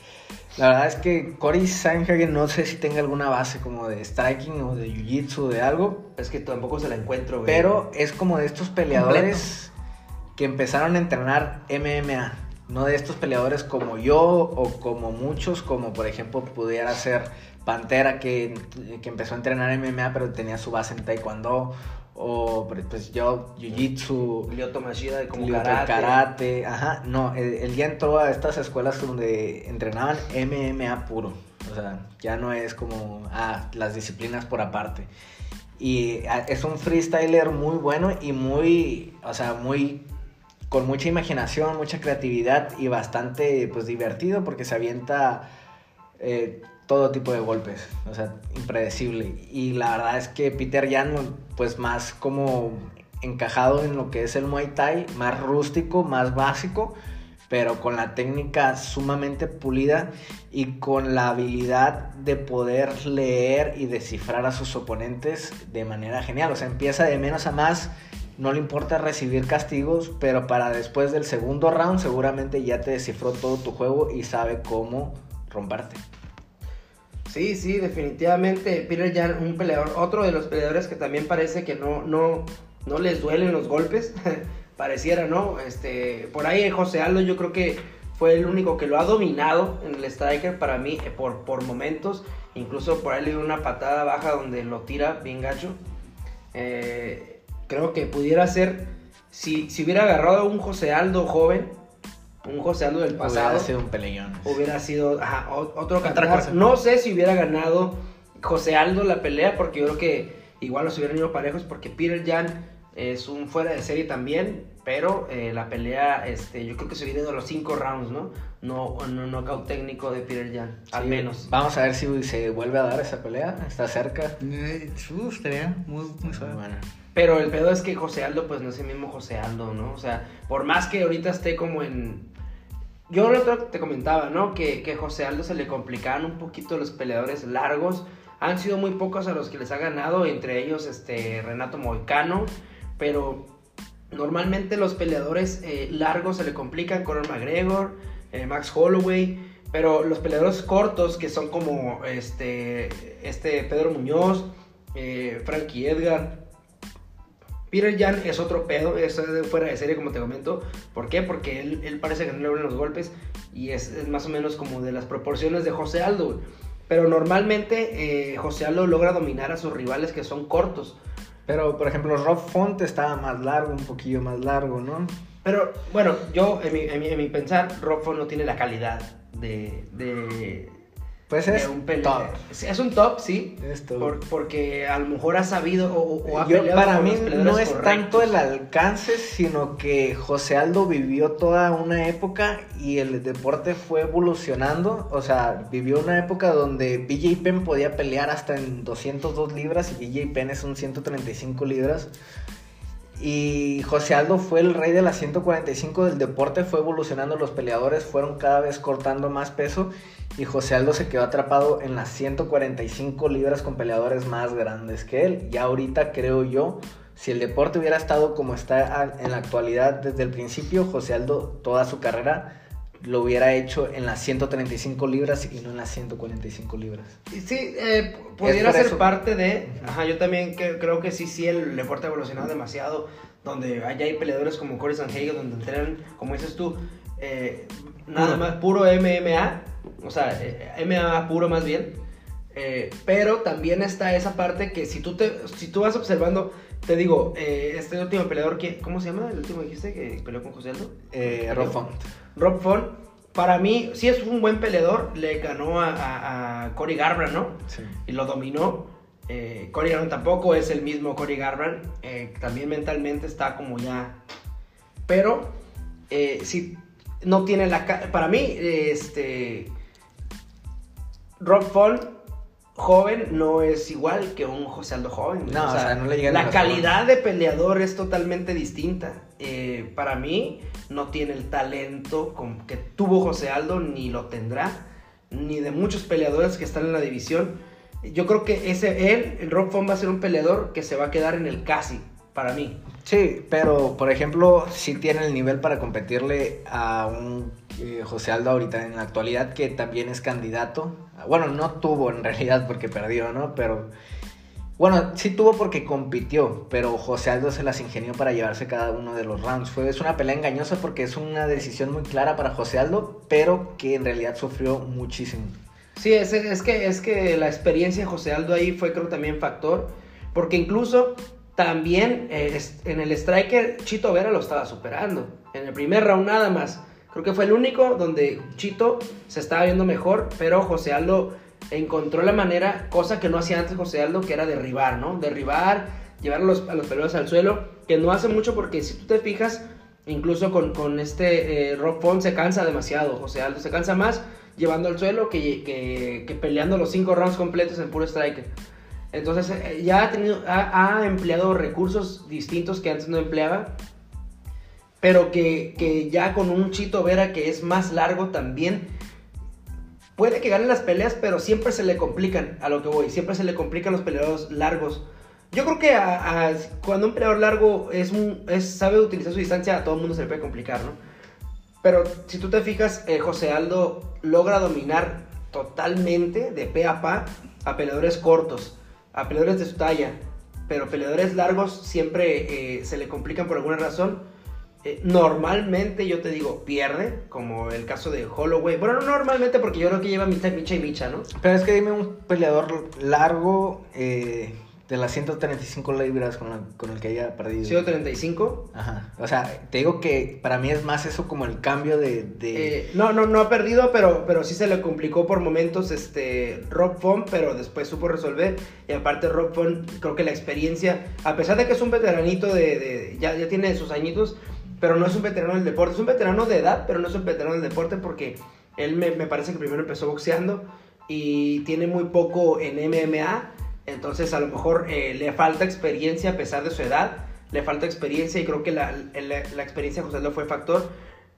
la verdad es que Cory Sanhagen no sé si tenga alguna base como de striking o de jiu-jitsu de algo, Es que tampoco se la encuentro, güey. pero es como de estos peleadores que empezaron a entrenar MMA. No de estos peleadores como yo o como muchos, como por ejemplo pudiera ser Pantera que, que empezó a entrenar MMA pero tenía su base en Taekwondo. O pues yo, Jiu-Jitsu, Lyoto de como karate. karate, ajá, no, él, él ya entró a estas escuelas donde entrenaban MMA puro, o sea, ya no es como, ah, las disciplinas por aparte. Y ah, es un freestyler muy bueno y muy, o sea, muy, con mucha imaginación, mucha creatividad y bastante, pues, divertido porque se avienta eh, todo tipo de golpes, o sea, impredecible. Y la verdad es que Peter Yan, pues más como encajado en lo que es el Muay Thai, más rústico, más básico, pero con la técnica sumamente pulida y con la habilidad de poder leer y descifrar a sus oponentes de manera genial. O sea, empieza de menos a más, no le importa recibir castigos, pero para después del segundo round seguramente ya te descifró todo tu juego y sabe cómo romperte. Sí, sí, definitivamente. Peter Yan, un peleador, otro de los peleadores que también parece que no, no, no les duelen los golpes. Pareciera, ¿no? Este, por ahí José Aldo yo creo que fue el único que lo ha dominado en el striker para mí eh, por, por momentos. Incluso por ahí le dio una patada baja donde lo tira bien gacho. Eh, creo que pudiera ser, si, si hubiera agarrado a un José Aldo joven, un José Aldo del pasado Hubiera sido un peleón. hubiera sido ajá, otro cosa. No sé si hubiera ganado José Aldo la pelea, porque yo creo que igual los hubieran ido parejos, porque Peter Jan es un fuera de serie también, pero eh, la pelea, este, yo creo que se hubiera ido a los cinco rounds, ¿no? No, no knockout técnico de Peter Jan, al Sí, menos. Vamos a ver si se vuelve a dar esa pelea. Está cerca. Eh, uf, estaría muy, muy suave. Bueno, Pero el pedo es que José Aldo, pues no es el mismo José Aldo, ¿no? O sea, por más que ahorita esté como en. Yo el otro te comentaba, ¿no? Que, que José Aldo se le complicaban un poquito los peleadores largos. Han sido muy pocos a los que les ha ganado, entre ellos este Renato Moicano. Pero normalmente los peleadores eh, largos se le complican. Conor McGregor, eh, Max Holloway. Pero los peleadores cortos, que son como este, este Pedro Muñoz, eh, Frankie Edgar, Peter Jan es otro pedo, es fuera de serie como te comento. ¿Por qué? Porque él, él parece que no le abren los golpes y es, es más o menos como de las proporciones de José Aldo. güey. Pero normalmente eh, José Aldo logra dominar a sus rivales que son cortos. Pero, por ejemplo, Rob Font estaba más largo, un poquillo más largo, ¿no? Pero bueno, yo en mi, en mi, en mi pensar, Rofo no tiene la calidad de, de, Pues es un top. Es un top, sí. Es top. por- porque a lo mejor ha sabido o, o ha Yo, peleado para con mí los no es tanto el alcance, sino que José Aldo vivió toda una época y el deporte fue evolucionando. O sea, vivió una época donde BJ Penn podía pelear hasta en 202 libras y BJ Penn es un 135 libras. Y José Aldo fue el rey de las 145 del deporte, fue evolucionando, los peleadores fueron cada vez cortando más peso y José Aldo se quedó atrapado en las 145 libras con peleadores más grandes que él. Y ahorita creo yo, si el deporte hubiera estado como está en la actualidad desde el principio, José Aldo toda su carrera lo hubiera hecho en las 135 libras y no en las 145 libras. Y Sí, eh, pudiera ser eso. parte de. Ajá, yo también que- creo que sí, sí, el deporte ha evolucionado demasiado. Donde allá hay peleadores como Corey Sanhagen, donde entrenan, como dices tú, eh, nada más puro MMA. O sea, eh, MMA puro más bien. Eh, pero también está esa parte que si tú, te, si tú vas observando, te digo, eh, este último peleador, que, ¿cómo se llama? El último dijiste que peleó con José Aldo. Eh, Rob Font. Rob Font, para mí, sí es un buen peleador, le ganó a, a, a Cory Garbrandt, ¿no? Sí. Y lo dominó. Eh, Cory Garbrandt tampoco es el mismo Cory Garbrandt, eh, también mentalmente está como ya... Pero, eh, sí, no tiene la... Para mí, eh, este... Rob Font joven no es igual que un José Aldo joven. No, o sea, no le llega ni La calidad de peleador es totalmente distinta. Eh, para mí, no tiene el talento con- que tuvo José Aldo, ni lo tendrá, ni de muchos peleadores que están en la división. Yo creo que ese, él, el Rob Font, va a ser un peleador que se va a quedar en el casi, para mí. Sí, pero por ejemplo, sí tiene el nivel para competirle a un eh, José Aldo ahorita en la actualidad que también es candidato. Bueno, no tuvo en realidad porque perdió, ¿no? Pero bueno, sí tuvo porque compitió, pero José Aldo se las ingenió para llevarse cada uno de los rounds. Fue es una pelea engañosa porque es una decisión muy clara para José Aldo, pero que en realidad sufrió muchísimo. Sí, es, es, que, es que la experiencia de José Aldo ahí fue creo también factor, porque incluso también eh, en el striker Chito Vera lo estaba superando, en el primer round nada más. Creo que fue el único donde Chito se estaba viendo mejor, pero José Aldo encontró la manera, cosa que no hacía antes José Aldo, que era derribar, ¿no? Derribar, llevar a los, a peleadores al suelo, que no hace mucho porque si tú te fijas, incluso con, con este eh, Rob Font se cansa demasiado, José Aldo se cansa más llevando al suelo que, que, que peleando los cinco rounds completos en puro striker. Entonces eh, ya ha, tenido, ha, ha empleado recursos distintos que antes no empleaba, pero que, que ya con un Chito Vera que es más largo también, puede que gane las peleas, pero siempre se le complican a lo que voy, siempre se le complican los peleadores largos. Yo creo que a- a- cuando un peleador largo es, un- es- sabe utilizar su distancia, a todo el mundo se le puede complicar, ¿no? Pero si tú te fijas, eh, José Aldo logra dominar totalmente de pe a pa a peleadores cortos, a peleadores de su talla, pero peleadores largos siempre eh, se le complican por alguna razón. Eh, normalmente yo te digo, pierde, como el caso de Holloway. Bueno, no normalmente porque yo creo que lleva micha, micha y micha, ¿no? Pero es que dime un peleador largo eh, de las 135 libras con, la- con el que haya perdido. 135. Ajá. O sea, te digo que para mí es más eso como el cambio de... de- Eh, no, no, no ha perdido, pero, pero sí se le complicó por momentos este Rob Font, pero después supo resolver. Y aparte Rob Font, creo que la experiencia, a pesar de que es un veteranito de, de- ya, ya tiene sus añitos, pero no es un veterano del deporte. Es un veterano de edad, pero no es un veterano del deporte porque él me, me parece que primero empezó boxeando y tiene muy poco en MMA. Entonces a lo mejor eh, le falta experiencia a pesar de su edad. Le falta experiencia y creo que la, la, la experiencia de José Aldo fue factor.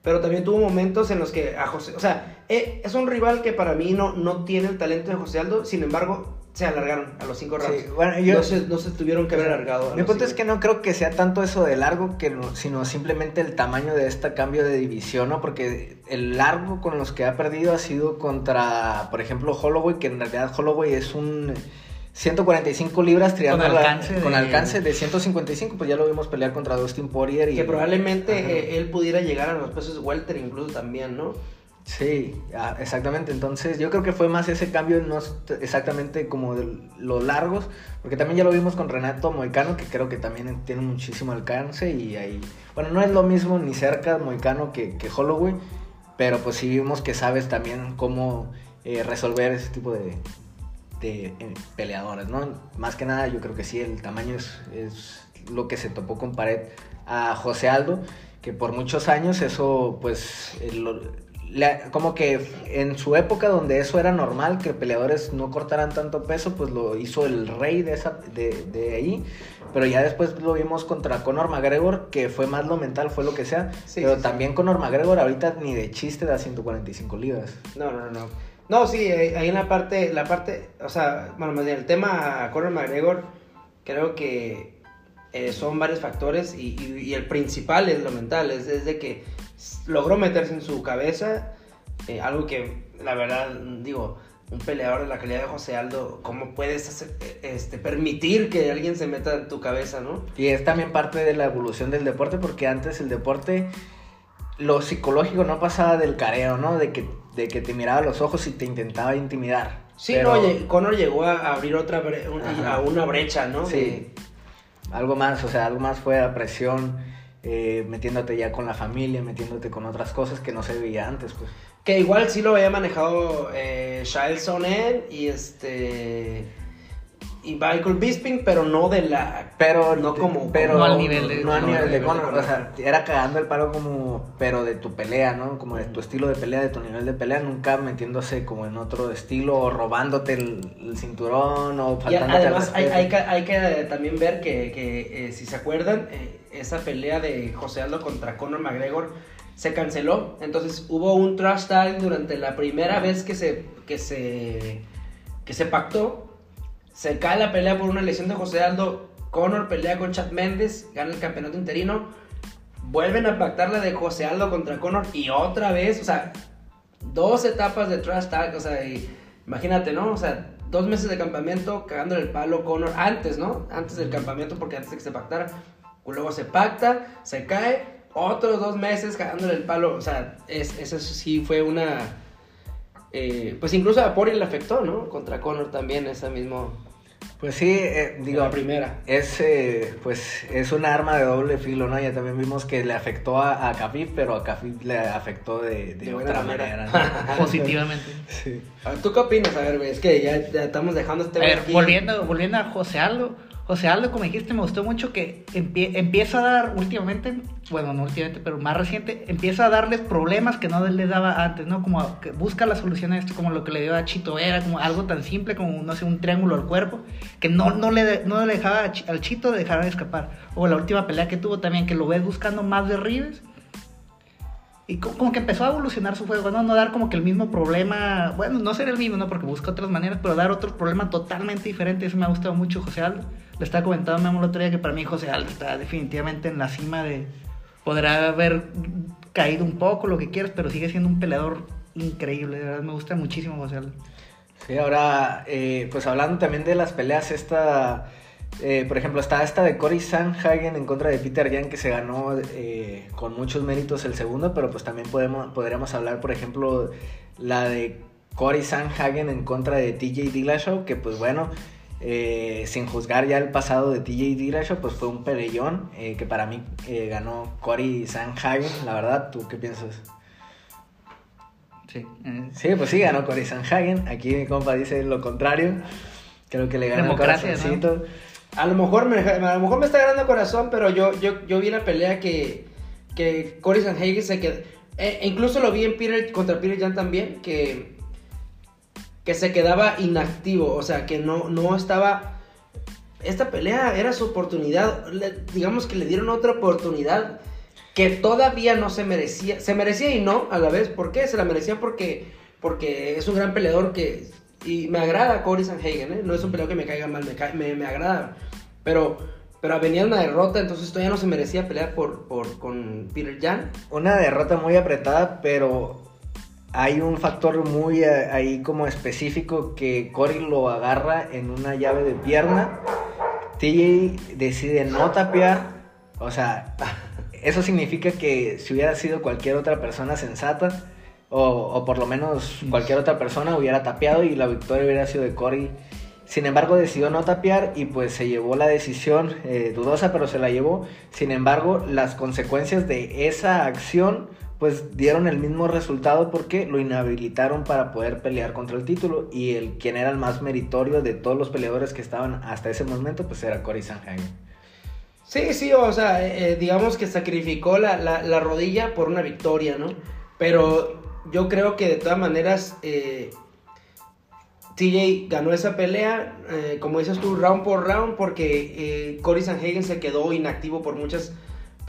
Pero también tuvo momentos en los que a José... O sea, eh, es un rival que para mí no, no tiene el talento de José Aldo. Sin embargo, se alargaron a los cinco rounds. Sí, bueno, yo- no, se, no se tuvieron que haber alargado. Mi punto es que no creo que sea tanto eso de largo, que no- sino simplemente el tamaño de este cambio de división, ¿no? Porque el largo con los que ha perdido ha sido contra, por ejemplo, Holloway, que en realidad Holloway es un 145 libras tirando Con la- alcance de- con alcance de 155, pues ya lo vimos pelear contra Dustin Poirier y Que probablemente Ajá. eh, él pudiera llegar a los pesos welter incluso también, ¿no? Sí, ah, exactamente. Entonces, yo creo que fue más ese cambio, no exactamente como de los largos, porque también ya lo vimos con Renato Moicano, que creo que también tiene muchísimo alcance y ahí, bueno, no es lo mismo ni cerca Moicano que, que Holloway, pero pues sí vimos que sabes también cómo eh, resolver ese tipo de, de eh, peleadores, ¿no? Más que nada, yo creo que sí, el tamaño es, es lo que se topó con pared a José Aldo, que por muchos años eso, pues, eh, como que en su época donde eso era normal, que peleadores no cortaran tanto peso, pues lo hizo el rey de, esa, de, de ahí. Pero ya después lo vimos contra Conor McGregor, que fue más lo mental, fue lo que sea. Sí, pero sí, sí. también Conor McGregor ahorita ni de chiste da 145 libras. No, no, no, no. Sí, ahí en la parte, la parte, o sea, bueno, más bien el tema Conor McGregor, creo que eh, son varios factores y, el principal es lo mental, es, es de que logró meterse en su cabeza, eh, algo que la verdad, digo, un peleador de la calidad de José Aldo, ¿cómo puedes hacer, este, permitir que alguien se meta en tu cabeza, no? Y es también parte de la evolución del deporte, porque antes el deporte, lo psicológico no pasaba del careo, ¿no? De que, de que te miraba a los ojos y te intentaba intimidar. Sí, Pero- no, oye, Conor llegó a abrir otra bre- a una brecha, ¿no? Sí. Algo más, o sea, algo más fue la presión, eh, metiéndote ya con la familia, metiéndote con otras cosas que no se veía antes, pues. Que igual sí lo había manejado eh, Shael Sonnen y este. Y Michael Bisping, pero no de la. Pero No como- pero no al nivel de- no al no nivel al de nivel de Conor, o sea, era cagando el palo como pero de tu pelea, ¿no? Como de tu estilo de pelea, de tu nivel de pelea, nunca metiéndose como en otro estilo o robándote el, el cinturón o Y además hay, hay que, hay que también ver que, que, eh, si se acuerdan, eh, esa pelea de José Aldo contra Conor McGregor se canceló. Entonces hubo un trash talk durante la primera vez que se, que se, que se pactó. Se cae la pelea por una lesión de José Aldo. Conor pelea con Chad Méndez, gana el campeonato interino. Vuelven a pactar la de José Aldo contra Conor y otra vez, o sea, dos etapas de trash talk, o sea, y imagínate, ¿no? O sea, dos meses de campamento cagándole el palo Conor antes, ¿no? Antes del campamento, porque antes de que se pactara, luego se pacta, se cae, otros dos meses cagándole el palo, o sea, es, eso sí fue una... eh, pues incluso a Poirier le afectó, ¿no? Contra Conor también, esa mismo... Pues sí, eh, digo, la primera. es eh, pues es un arma de doble filo, ¿no? Ya también vimos que le afectó a, a Khabib, pero a Khabib le afectó de, de otra manera. manera. ¿no? Positivamente. sí. A ver, ¿Tú qué opinas? A ver, güey, es que ya, ya estamos dejando este A ver, aquí. volviendo, volviendo a José Aldo. José Aldo, como dijiste, me gustó mucho que empie- empieza a dar últimamente, bueno, no últimamente, pero más reciente, empieza a darles problemas que no les daba antes, ¿no? Como que busca la solución a esto, como lo que le dio a Chito Vera, como algo tan simple como, no sé, un triángulo al cuerpo, que no, no, le, no le dejaba al Chito dejar de escapar. O la última pelea que tuvo también, que lo ves buscando más derribes. Y co- como que empezó a evolucionar su juego, ¿no? No dar como que el mismo problema, bueno, no ser el mismo, ¿no? Porque busca otras maneras, pero dar otro problema totalmente diferente. Eso me ha gustado mucho, José Aldo. Le estaba comentando a Memo el otro día que para mí José Aldo está definitivamente en la cima de... Podrá haber caído un poco, lo que quieras, pero sigue siendo un peleador increíble. De verdad, me gusta muchísimo José Aldo. Sí, ahora, eh, pues hablando también de las peleas, esta, eh, por ejemplo, está esta de Cory Sanhagen en contra de Peter Yan, que se ganó eh, con muchos méritos el segundo, pero pues también podemos, podríamos hablar, por ejemplo, la de Cory Sanhagen en contra de TJ Dillashaw, que pues bueno, eh, sin juzgar ya el pasado de TJ Dillashaw, pues fue un peleón que para mí ganó Cory Sanhagen, la verdad, ¿tú qué piensas? Sí. Sí, pues sí, ganó Cory Sanhagen. Aquí mi compa dice lo contrario. Creo que le ganó corazoncito. A lo mejor me, está ganando corazón, pero yo, yo, vi la pelea que, que Cory Sanhagen se quedó. e incluso lo vi en Peter, contra Peter Jan también, que, que se quedaba inactivo, o sea, que no, no estaba... Esta pelea era su oportunidad, digamos que le dieron otra oportunidad que todavía no se merecía, se merecía y no a la vez, ¿por qué? Se la merecía porque, porque es un gran peleador que, y me agrada Cory Sanhagen, ¿eh? no es un peleador que me caiga mal, me, me, me agrada, pero, pero venía una derrota, entonces ya no se merecía pelear por, por, con Peter Jan, Una derrota muy apretada, pero hay un factor muy eh, ahí como específico que Cory lo agarra en una llave de pierna. TJ decide no tapear. O sea, eso significa que si hubiera sido cualquier otra persona sensata, o, por lo menos cualquier otra persona hubiera tapeado y la victoria hubiera sido de Cory. Sin embargo, decidió no tapear y pues se llevó la decisión eh, dudosa, pero se la llevó. Sin embargo, las consecuencias de esa acción pues dieron el mismo resultado porque lo inhabilitaron para poder pelear contra el título y el quien era el más meritorio de todos los peleadores que estaban hasta ese momento pues era Cory Sanhagen. Sí, sí, o sea, eh, eh, digamos que sacrificó la- la rodilla por una victoria, ¿no? Pero yo creo que de todas maneras eh, TJ ganó esa pelea, eh, como dices tú, round por round, porque eh, Cory Sanhagen se quedó inactivo por muchas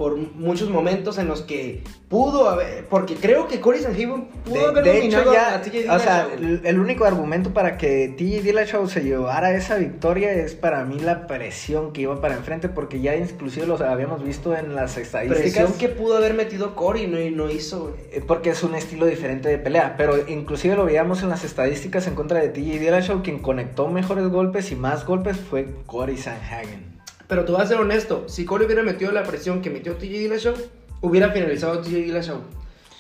por muchos momentos en los que pudo haber, porque creo que Cory Sanhagen pudo De, haber de hecho, ya, a TJ o sea, Dillashaw. el, el único argumento para que TJ Dillashaw se llevara esa victoria es para mí la presión que iba para enfrente, porque ya inclusive lo habíamos visto en las estadísticas. presión que pudo haber metido Cory no, y no hizo. Eh, Porque es un estilo diferente de pelea, pero inclusive lo veíamos en las estadísticas en contra de TJ Dillashaw, quien conectó mejores golpes y más golpes fue Cory Sanhagen. Pero tú vas a ser honesto, si Corey hubiera metido la presión que metió TJ Dillashaw, hubiera finalizado TJ Dillashaw.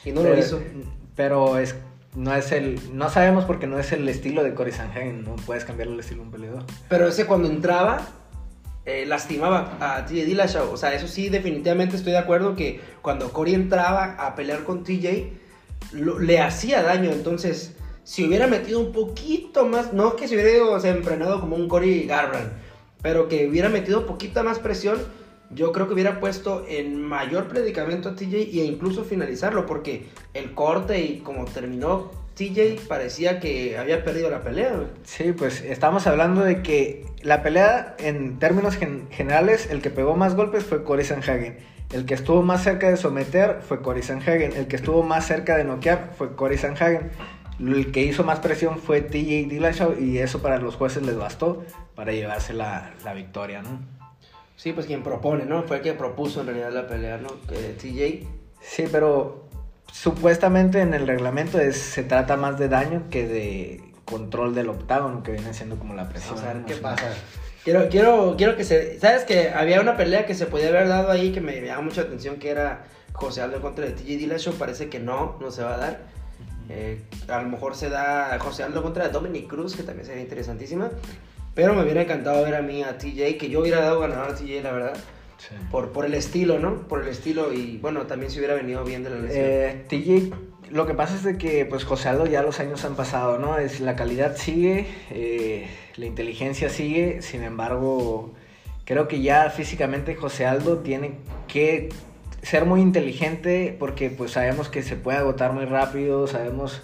Y no lo hizo. Pero es no es el, no sabemos porque no es el estilo de Cory Sanhagen, no puedes cambiarle el estilo a un peleador. Pero ese cuando entraba, eh, lastimaba a TJ Dillashaw. O sea, eso sí, definitivamente estoy de acuerdo que cuando Cory entraba a pelear con TJ, lo- le hacía daño. Entonces, si hubiera metido un poquito más, no que se hubiera ido, o sea, como un Cory Garbrandt, pero que hubiera metido poquita más presión, yo creo que hubiera puesto en mayor predicamento a TJ e incluso finalizarlo, porque el corte y como terminó TJ parecía que había perdido la pelea. Sí, pues estamos hablando de que la pelea, en términos gen- generales, el que pegó más golpes fue Cory Sanhagen. El que estuvo más cerca de someter fue Cory Sanhagen. El que estuvo más cerca de noquear fue Cory Sanhagen. El que hizo más presión fue TJ Dillashaw y eso para los jueces les bastó para llevarse la, la victoria, ¿no? Sí, pues quien propone, ¿no? Fue el que propuso en realidad la pelea, ¿no? Que TJ. Sí, pero supuestamente en el reglamento es- se trata más de daño que de control del octágono, que viene siendo como la presión. Vamos a ver qué pasa. Quiero, quiero, quiero que se... ¿Sabes que había una pelea que se podía haber dado ahí que me llama mucha atención que era José Aldo contra de TJ Dillashaw? Parece que no, no se va a dar. Eh, a lo mejor se da José Aldo contra Dominic Cruz, que también sería interesantísima. Pero me hubiera encantado ver a mí a TJ, que yo hubiera dado ganador a TJ, la verdad. Sí. Por, por el estilo, ¿no? Por el estilo y bueno, también se hubiera venido bien de la lesión. Eh, TJ, lo que pasa es de que pues José Aldo ya los años han pasado, ¿no? Es, la calidad sigue, eh, la inteligencia sigue, sin embargo, creo que ya físicamente José Aldo tiene que ser muy inteligente porque pues sabemos que se puede agotar muy rápido, sabemos...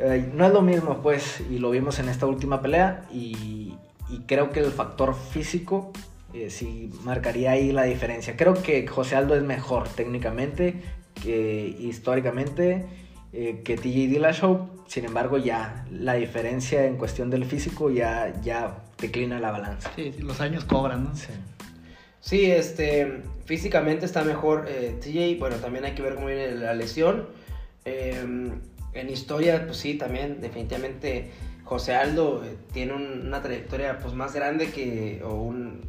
eh, no es lo mismo pues, y lo vimos en esta última pelea, y, y creo que el factor físico eh, sí marcaría ahí la diferencia. Creo que José Aldo es mejor técnicamente, que históricamente, eh, que TJ Dillashaw. Sin embargo, ya la diferencia en cuestión del físico ya, ya declina la balanza. Sí, los años cobran, ¿no? Sí. Sí, este, físicamente está mejor eh, TJ, bueno, también hay que ver cómo viene la lesión. Eh, en historia, pues sí, también, definitivamente, José Aldo eh, tiene un- una trayectoria pues más grande que, un,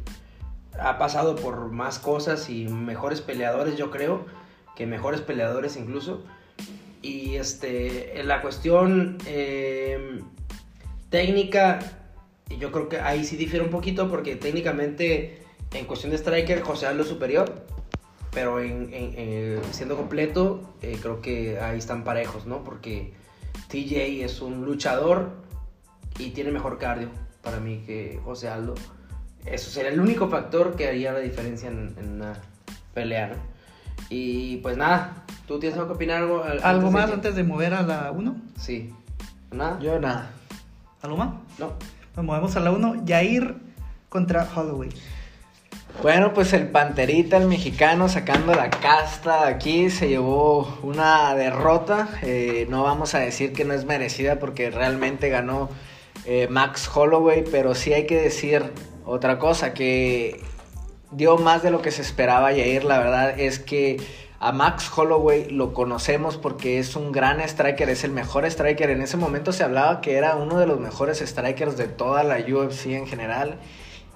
ha pasado por más cosas y mejores peleadores, yo creo, que mejores peleadores incluso. Y este, en la cuestión eh, técnica, yo creo que ahí sí difiere un poquito porque técnicamente en cuestión de striker José Aldo superior, pero en, en- en- siendo completo eh, creo que ahí están parejos, ¿no? Porque TJ es un luchador y tiene mejor cardio para mí que José Aldo. Eso sería el único factor que haría la diferencia en, en una pelea, ¿no? Y pues nada, ¿tú tienes algo que opinar? ¿Algo, al- ¿Algo más antes de mover a la 1? Sí. ¿Nada? Yo nada. ¿Algo más? No. Nos movemos a la 1. Jair contra Holloway. Bueno, pues el Panterita, el mexicano, sacando la casta aquí, se llevó una derrota. Eh, no vamos a decir que no es merecida porque realmente ganó eh, Max Holloway, pero sí hay que decir otra cosa, que dio más de lo que se esperaba Yair. La verdad es que a Max Holloway lo conocemos porque es un gran striker, es el mejor striker. En ese momento se hablaba que era uno de los mejores strikers de toda la UFC en general.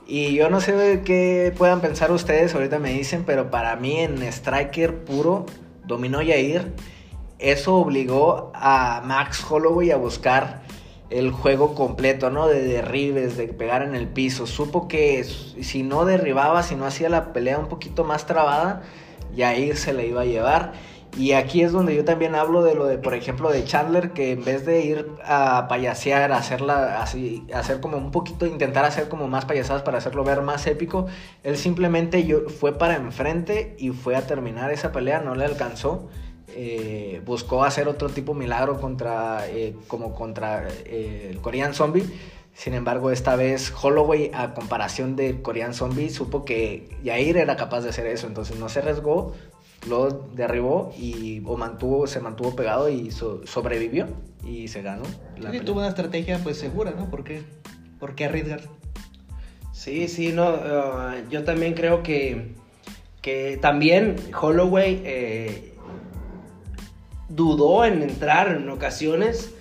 Y yo no sé qué puedan pensar ustedes, ahorita me dicen, pero para mí en striker puro dominó Yair. Eso obligó a Max Holloway a buscar el juego completo, ¿no? De derribes, de pegar en el piso. Supo que si no derribaba, si no hacía la pelea un poquito más trabada, Yair se le iba a llevar. Y aquí es donde yo también hablo de lo de, por ejemplo, de Chandler, que en vez de ir a payasear, hacerla así, hacer como un poquito, intentar hacer como más payasadas para hacerlo ver más épico, él simplemente yo, fue para enfrente y fue a terminar esa pelea, no le alcanzó. Eh, buscó hacer otro tipo de milagro contra, eh, como contra eh, el Korean Zombie. Sin embargo, esta vez Holloway, a comparación de Korean Zombie, supo que Yair era capaz de hacer eso. Entonces no se arriesgó, lo derribó y o mantuvo, se mantuvo pegado y so- sobrevivió y se ganó. la Sí, tuvo una estrategia pues segura, ¿no? ¿Por qué, ¿Por qué arriesgarse? Sí, sí, no, uh, yo también creo que, que también Holloway eh, dudó en entrar en ocasiones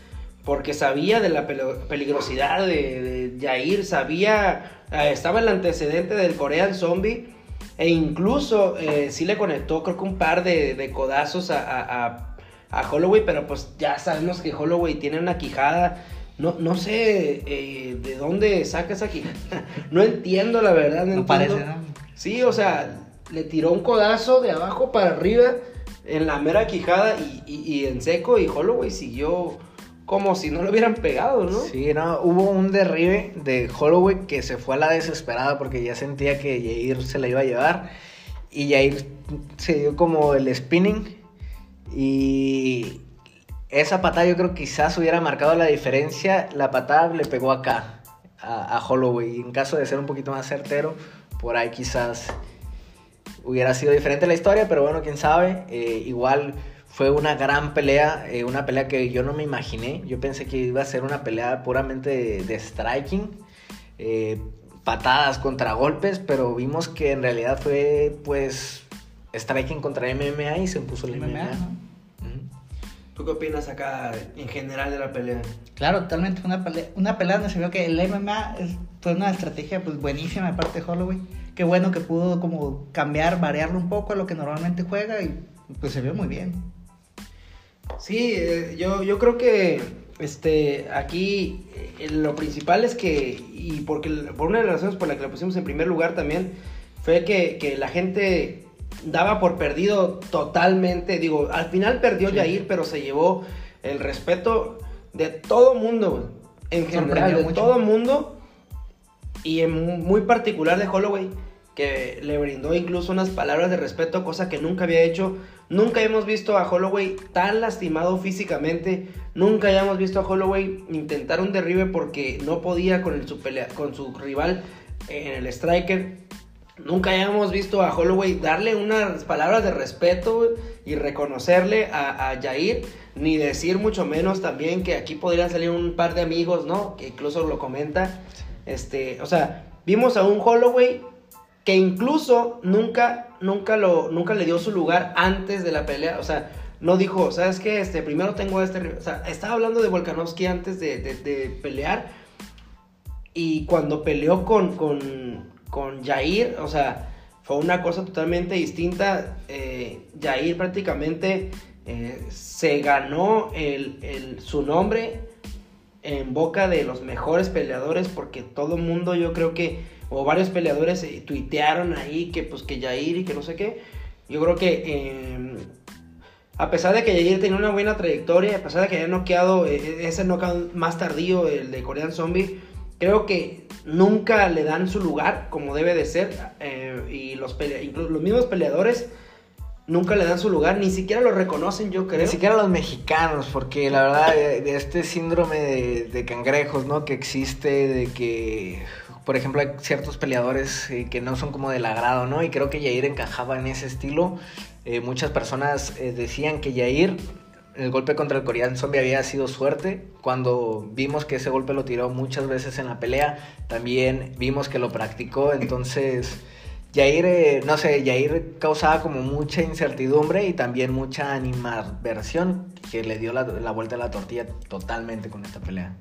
porque sabía de la peligrosidad de, de Jair, sabía, eh, estaba el antecedente del Korean Zombie e incluso eh, sí le conectó creo que un par de, de codazos a, a- a a Holloway, pero pues ya sabemos que Holloway tiene una quijada. No, no sé eh, de dónde saca esa quijada. no entiendo, la verdad. No, No parece, ¿no? Sí, o sea, le tiró un codazo de abajo para arriba en la mera quijada y, y- y en seco y Holloway siguió como si no lo hubieran pegado, ¿no? Sí, no, hubo un derribe de Holloway que se fue a la desesperada porque ya sentía que Jair se la iba a llevar y Jair se dio como el spinning y esa patada yo creo que quizás hubiera marcado la diferencia, la patada le pegó acá a, Holloway y en caso de ser un poquito más certero, por ahí quizás hubiera sido diferente la historia, pero bueno, quién sabe. Eh, igual fue una gran pelea, eh, una pelea que yo no me imaginé. Yo pensé que iba a ser una pelea puramente de, de striking, eh, patadas contra golpes, pero vimos que en realidad fue pues striking contra MMA y se impuso el MMA. MMA. ¿Tú qué opinas acá en general de la pelea? Claro, totalmente. Una pelea, una pelea donde se vio que el MMA es- fue una estrategia pues buenísima de parte de Holloway. Qué bueno que pudo como cambiar, variarlo un poco a lo que normalmente juega y pues se vio muy bien. Sí, eh, yo, yo creo que este aquí eh, lo principal es que, y porque por una de las razones por la que la pusimos en primer lugar también, fue que, que la gente daba por perdido totalmente. Digo, al final perdió Sí. Jair, pero se llevó el respeto de todo mundo. En general, de mucho. todo mundo. Y en muy particular de Holloway, que le brindó incluso unas palabras de respeto, cosa que nunca había hecho. Nunca hemos visto a Holloway tan lastimado físicamente. Nunca hayamos visto a Holloway intentar un derribe porque no podía con, el, su, con su rival en el striker. Nunca hayamos visto a Holloway darle unas palabras de respeto y reconocerle a, a Jair, ni decir mucho menos también que aquí podrían salir un par de amigos, ¿no? Que incluso lo comenta. Este, o sea, vimos a un Holloway que incluso nunca, nunca, lo, nunca le dio su lugar antes de la pelea. O sea, no dijo, ¿sabes qué? Este, primero tengo este. rival". O sea, estaba hablando de Volkanovski antes de, de- pelear. Y cuando peleó con, con, con Jair, o sea, fue una cosa totalmente distinta. Eh, Jair prácticamente eh, se ganó el, el- su nombre en boca de los mejores peleadores porque todo mundo yo creo que o varios peleadores eh, tuitearon ahí que pues que Jair y que no sé qué yo creo que eh, a pesar de que Jair tenía una buena trayectoria a pesar de que haya noqueado eh, ese knockout más tardío el de Korean Zombie creo que nunca le dan su lugar como debe de ser eh, y los incluso los mismos peleadores nunca le dan su lugar ni siquiera lo reconocen yo creo Ni siquiera los mexicanos, porque la verdad, de, de este síndrome de cangrejos, ¿no? Que existe, de que, por ejemplo, hay ciertos peleadores eh, que no son como del agrado, ¿no? Y creo que Yair encajaba en ese estilo. Eh, muchas personas eh, decían que Yair, el golpe contra el Korean Zombie había sido suerte. Cuando vimos que ese golpe lo tiró muchas veces en la pelea, también vimos que lo practicó, entonces... Jair, eh, no sé, Jair causaba como mucha incertidumbre y también mucha animadversión que le dio la, la vuelta a la tortilla totalmente con esta pelea.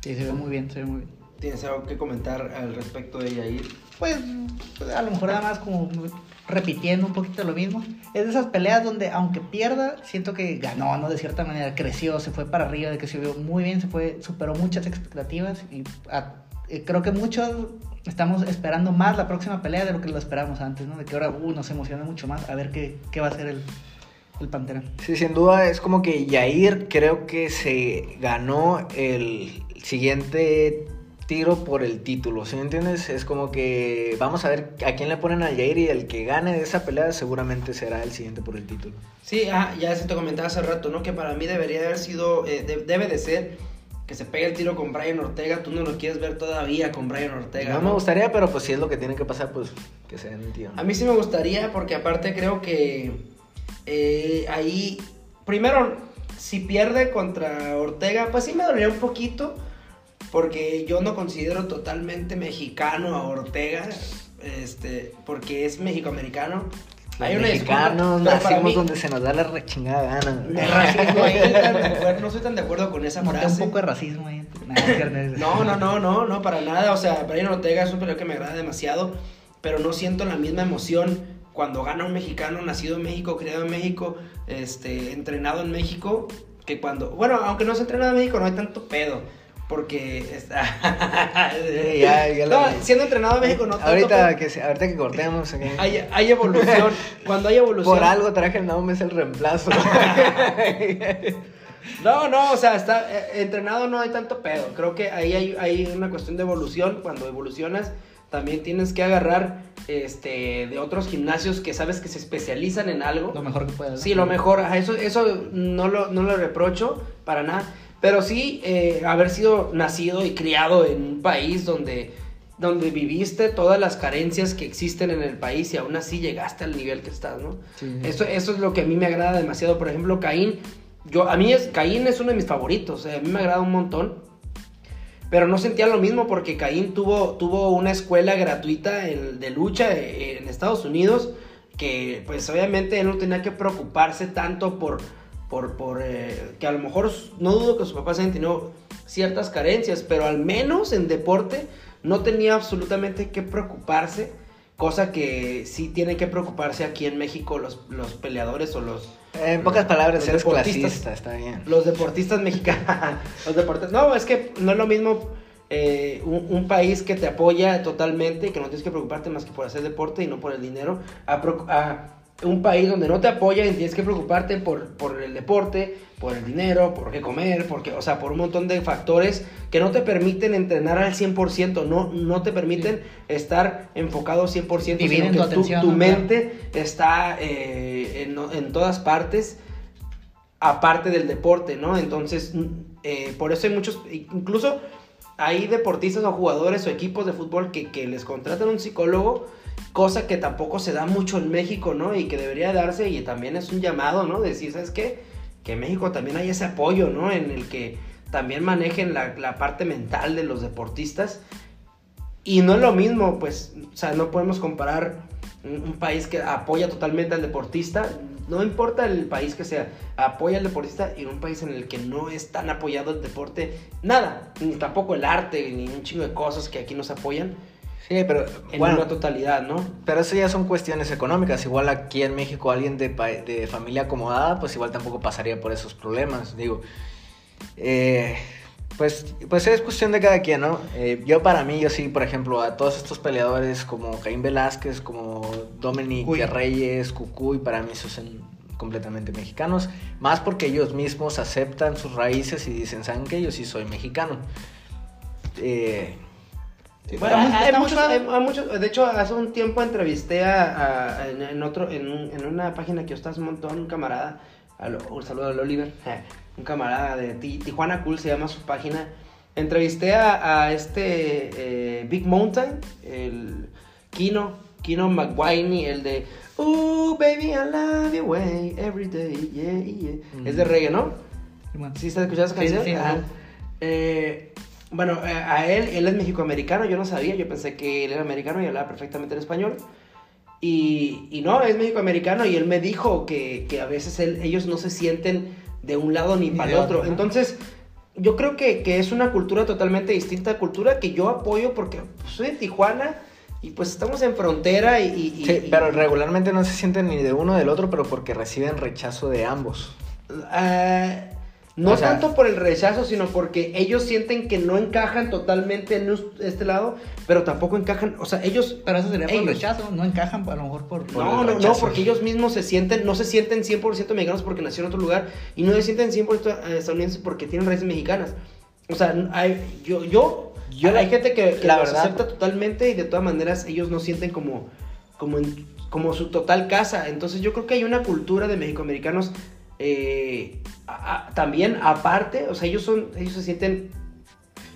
Sí, se ve muy bien, se ve muy bien. ¿Tienes algo que comentar al respecto de Jair? Pues, pues, a lo mejor nada más como repitiendo un poquito lo mismo. Es de esas peleas donde aunque pierda, siento que ganó, ¿no? De cierta manera, creció, se fue para arriba, de que se vio muy bien, se fue, superó muchas expectativas y eh, creo que muchos estamos esperando más la próxima pelea de lo que lo esperamos antes, ¿no? De que ahora uh, nos emociona mucho más a ver qué, qué va a hacer el, el Pantera. Sí, sin duda es como que Jair creo que se ganó el siguiente tiro por el título, ¿sí me entiendes? Es como que vamos a ver a quién le ponen a Jair y el que gane de esa pelea seguramente será el siguiente por el título. Sí, ah, ya se te comentaba hace rato, ¿no? Que para mí debería haber sido, eh, de- debe de ser que se pegue el tiro con Brian Ortega. Tú no lo quieres ver todavía con Brian Ortega. No me gustaría, pero pues si es lo que tiene que pasar, pues que se den el tiro. A mí sí me gustaría porque aparte creo que eh, ahí, primero, si pierde contra Ortega, pues sí me dolería un poquito porque yo no considero totalmente mexicano a Ortega, este, porque es mexicoamericano. Los una disculpa, mexicanos para nacimos mí- donde se nos da la rechingada gana. No, racismo no soy tan de acuerdo con esa Noté un frase. poco de racismo ahí. No, no, no, no, no, para nada. O sea, Brian Ortega es un peleador que me agrada demasiado, pero no siento la misma emoción cuando gana un mexicano nacido en México, criado en México, este, entrenado en México, que cuando, bueno, aunque no se entrenado en México, no hay tanto pedo. Porque está. ya, ya no, la- siendo entrenado en México, no tanto ahorita que, ahorita que cortemos. Hay, hay evolución. Cuando hay evolución. Por algo traje el nombre, es el reemplazo. No, no, o sea, está eh, entrenado no hay tanto pedo. Creo que ahí hay, hay una cuestión de evolución. Cuando evolucionas, también tienes que agarrar este de otros gimnasios que sabes que se especializan en algo. Lo mejor que puedas. Sí, lo mejor. Eso, eso no, lo, no lo reprocho para nada. Pero sí, eh, haber sido nacido y criado en un país donde, donde viviste todas las carencias que existen en el país y aún así llegaste al nivel que estás, ¿no? Sí. Eso, eso es lo que a mí me agrada demasiado. Por ejemplo, Caín. Yo, a mí es, Caín es uno de mis favoritos. eh, a mí me agrada un montón. Pero no sentía lo mismo porque Caín tuvo, tuvo una escuela gratuita en- de lucha en Estados Unidos que pues obviamente él no tenía que preocuparse tanto por, por, por eh, que a lo mejor no dudo que sus papás hayan tenido ciertas carencias, pero al menos en deporte no tenía absolutamente que preocuparse, cosa que sí tienen que preocuparse aquí en México los, los peleadores o los, En pocas palabras, eres clasista, está bien. los deportistas mexicanos. los deportistas. No, es que no es lo mismo eh, un, un país que te apoya totalmente que no tienes que preocuparte más que por hacer deporte y no por el dinero. A un país donde no te apoya y tienes que preocuparte por, por el deporte, por el dinero, por qué comer, porque, o sea, por un montón de factores que no te permiten entrenar al 100%, no, no te permiten estar enfocado 100%, sino Dividen que tu atención, tu ¿no? mente está eh, en, en todas partes aparte del deporte, ¿no? Entonces, mm, eh, por eso hay muchos, incluso hay deportistas o jugadores o equipos de fútbol que, que les contratan un psicólogo, cosa que tampoco se da mucho en México, ¿no? Y que debería darse y también es un llamado, ¿no? Decir, ¿sabes qué? Que en México también hay ese apoyo, ¿no? En el que también manejen la, la parte mental de los deportistas. Y no es lo mismo, pues, o sea, no podemos comparar un, un país que apoya totalmente al deportista, no importa el país que sea, apoya al deportista y un país en el que no es tan apoyado el deporte, nada, ni tampoco el arte, ni un chingo de cosas que aquí nos apoyan Sí, pero en bueno, una totalidad, ¿no? pero eso ya son cuestiones económicas. Igual aquí en México alguien de, de familia acomodada, pues igual tampoco pasaría por esos problemas. Digo, eh, pues, pues es cuestión de cada quien, ¿no? Eh, yo para mí, yo sí, por ejemplo, a todos estos peleadores como Caín Velázquez, como Dominic Cuy. Reyes, Cucuy, para mí esos son completamente mexicanos. Más porque ellos mismos aceptan sus raíces y dicen, ¿saben qué? Yo sí soy mexicano. Eh, Bueno, Estamos- hay, estamos muchos, suave. hay- hay muchos- de hecho, hace un tiempo entrevisté a, a- en, en otro, en, en una página que estás un montón, un camarada, a lo- un saludo al Oliver, un camarada de Ti- Tijuana Cool se llama su página. Entrevisté a, a este eh, Big Mountain, el Kino, Kino McWiney, el de Ooh, baby, I love you way every day, yeah, yeah. Es de reggae, ¿no? Simón. ¿Sí estás escuchando esa Sí, sí, canción? sí. Eh, bueno, eh, a él, él es mexicoamericano, yo no sabía, yo pensé que él era americano y hablaba perfectamente en español. Y, y no, es mexicoamericano y él me dijo que, que a veces él- ellos no se sienten de un lado ni, Ni para el otro. otro. Entonces, yo creo que, que es una cultura totalmente distinta, cultura que yo apoyo porque pues, soy de Tijuana y pues estamos en frontera y... y- Sí, y- pero regularmente no se sienten ni de uno del otro, pero porque reciben rechazo de ambos. Ah, no O sea- tanto por el rechazo, sino porque ellos sienten que no encajan totalmente en este lado, pero tampoco encajan, o sea, ellos... Pero eso sería por Ellos. rechazo, no encajan a lo mejor por... Por No, el no, no, porque ellos mismos se sienten, no se sienten 100% mexicanos porque nacieron en otro lugar y no se sienten 100% estadounidenses porque tienen raíces mexicanas. O sea, hay, yo, yo, Yo hay gente que, que la los verdad- acepta totalmente y de todas maneras ellos no sienten como, como, en- como su total casa. Entonces yo creo que hay una cultura de mexicoamericanos eh, a- a- también aparte, o sea, ellos son, ellos se sienten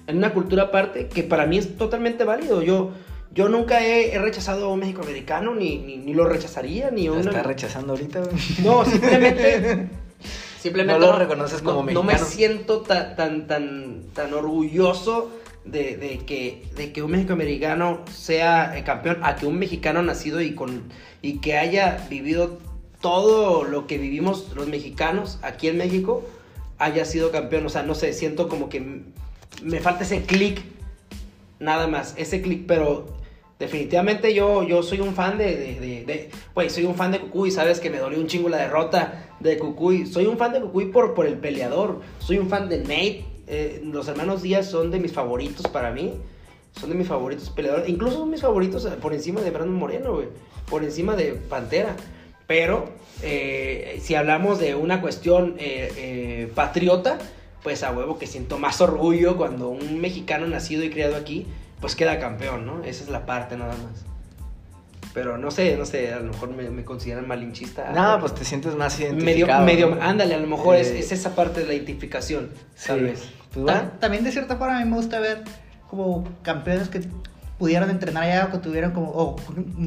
en una cultura aparte que para mí es totalmente válido. Yo, yo nunca he, he rechazado a un mexicoamericano, ni, ni, ni lo rechazaría, ni a ¿Lo una... está rechazando ahorita? No, simplemente. simplemente No lo reconoces como no- No me mexicano. siento ta- tan, tan, tan orgulloso de, de que, de que un mexicoamericano sea eh, campeón, a que un mexicano nacido y, con, y que haya vivido todo lo que vivimos los mexicanos aquí en México haya sido campeón. O sea, no sé, siento como que me falta ese clic, nada más, ese clic, pero Definitivamente yo, yo soy un fan de, de, soy un fan de Cucuy, sabes que me dolió un chingo la derrota de Cucuy. Soy un fan de Cucuy por, por el peleador, soy un fan de Nate. eh, los hermanos Díaz son de mis favoritos para mí, son de mis favoritos peleadores, incluso son mis favoritos por encima de Brandon Moreno, güey, por encima de Pantera. Pero eh, si hablamos de una cuestión eh, eh, patriota, pues a huevo que siento más orgullo cuando un mexicano nacido y criado aquí, pues queda campeón, ¿no? Esa es la parte nada más. Pero no sé, no sé, a lo mejor me, me consideran malinchista. No, pues te sientes más medio, identificado. medio, ¿no? ándale, a lo mejor es, Eh, es esa parte de la identificación, tal sí. vez. Pues bueno, También de cierta forma a mí me gusta ver como campeones que pudieron entrenar allá o que tuvieron como, o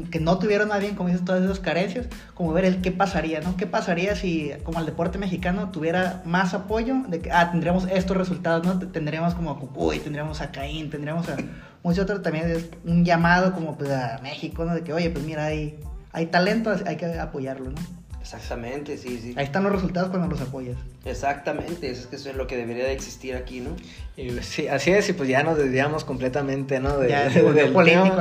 que no tuvieron más bien, como dices, todas esas carencias, como ver el qué pasaría, ¿no? ¿Qué pasaría si como el deporte mexicano tuviera más apoyo de que, ah, tendríamos estos resultados, ¿no? Tendríamos como a Cucuy, tendríamos a Caín, tendríamos a muchos otros, también es un llamado como pues a México, ¿no? De que, oye, pues mira, hay, hay talento, hay que apoyarlo, ¿no? Exactamente, sí, sí. Ahí están los resultados cuando los apoyas. Exactamente, eso es que eso es lo que debería de existir aquí, ¿no? y sí, así es, y pues ya nos desviamos completamente, ¿no? De, ya se volvió del político.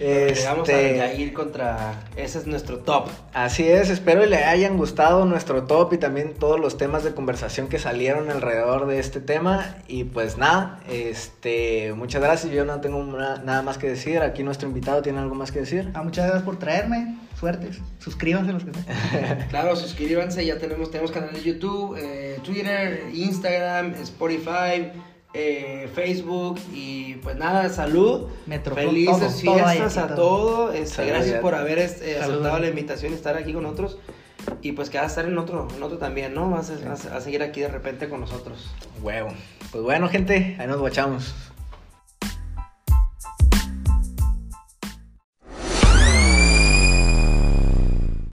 Este, Vamos a, a ir contra. Ese es nuestro top. Así es, espero y le hayan gustado nuestro top y también todos los temas de conversación que salieron alrededor de este tema. Y pues nada, este, muchas gracias. Yo no tengo na- nada más que decir. Aquí nuestro invitado tiene algo más que decir. Ah, muchas gracias por traerme. Suertes. Suscríbanse los que. Claro, suscríbanse, ya tenemos, tenemos canal de YouTube, eh, Twitter, Instagram, Spotify, eh, Facebook y pues nada, salud. Metroflog, Felices todo, todo hay fiestas a todo. todo. este, Salud, gracias por haber este, aceptado la invitación y estar aquí con nosotros. Y pues que vas a estar en otro, en otro también, ¿no? Vas a, vas a seguir aquí de repente con nosotros. Huevo. Pues bueno, gente, ahí nos guachamos.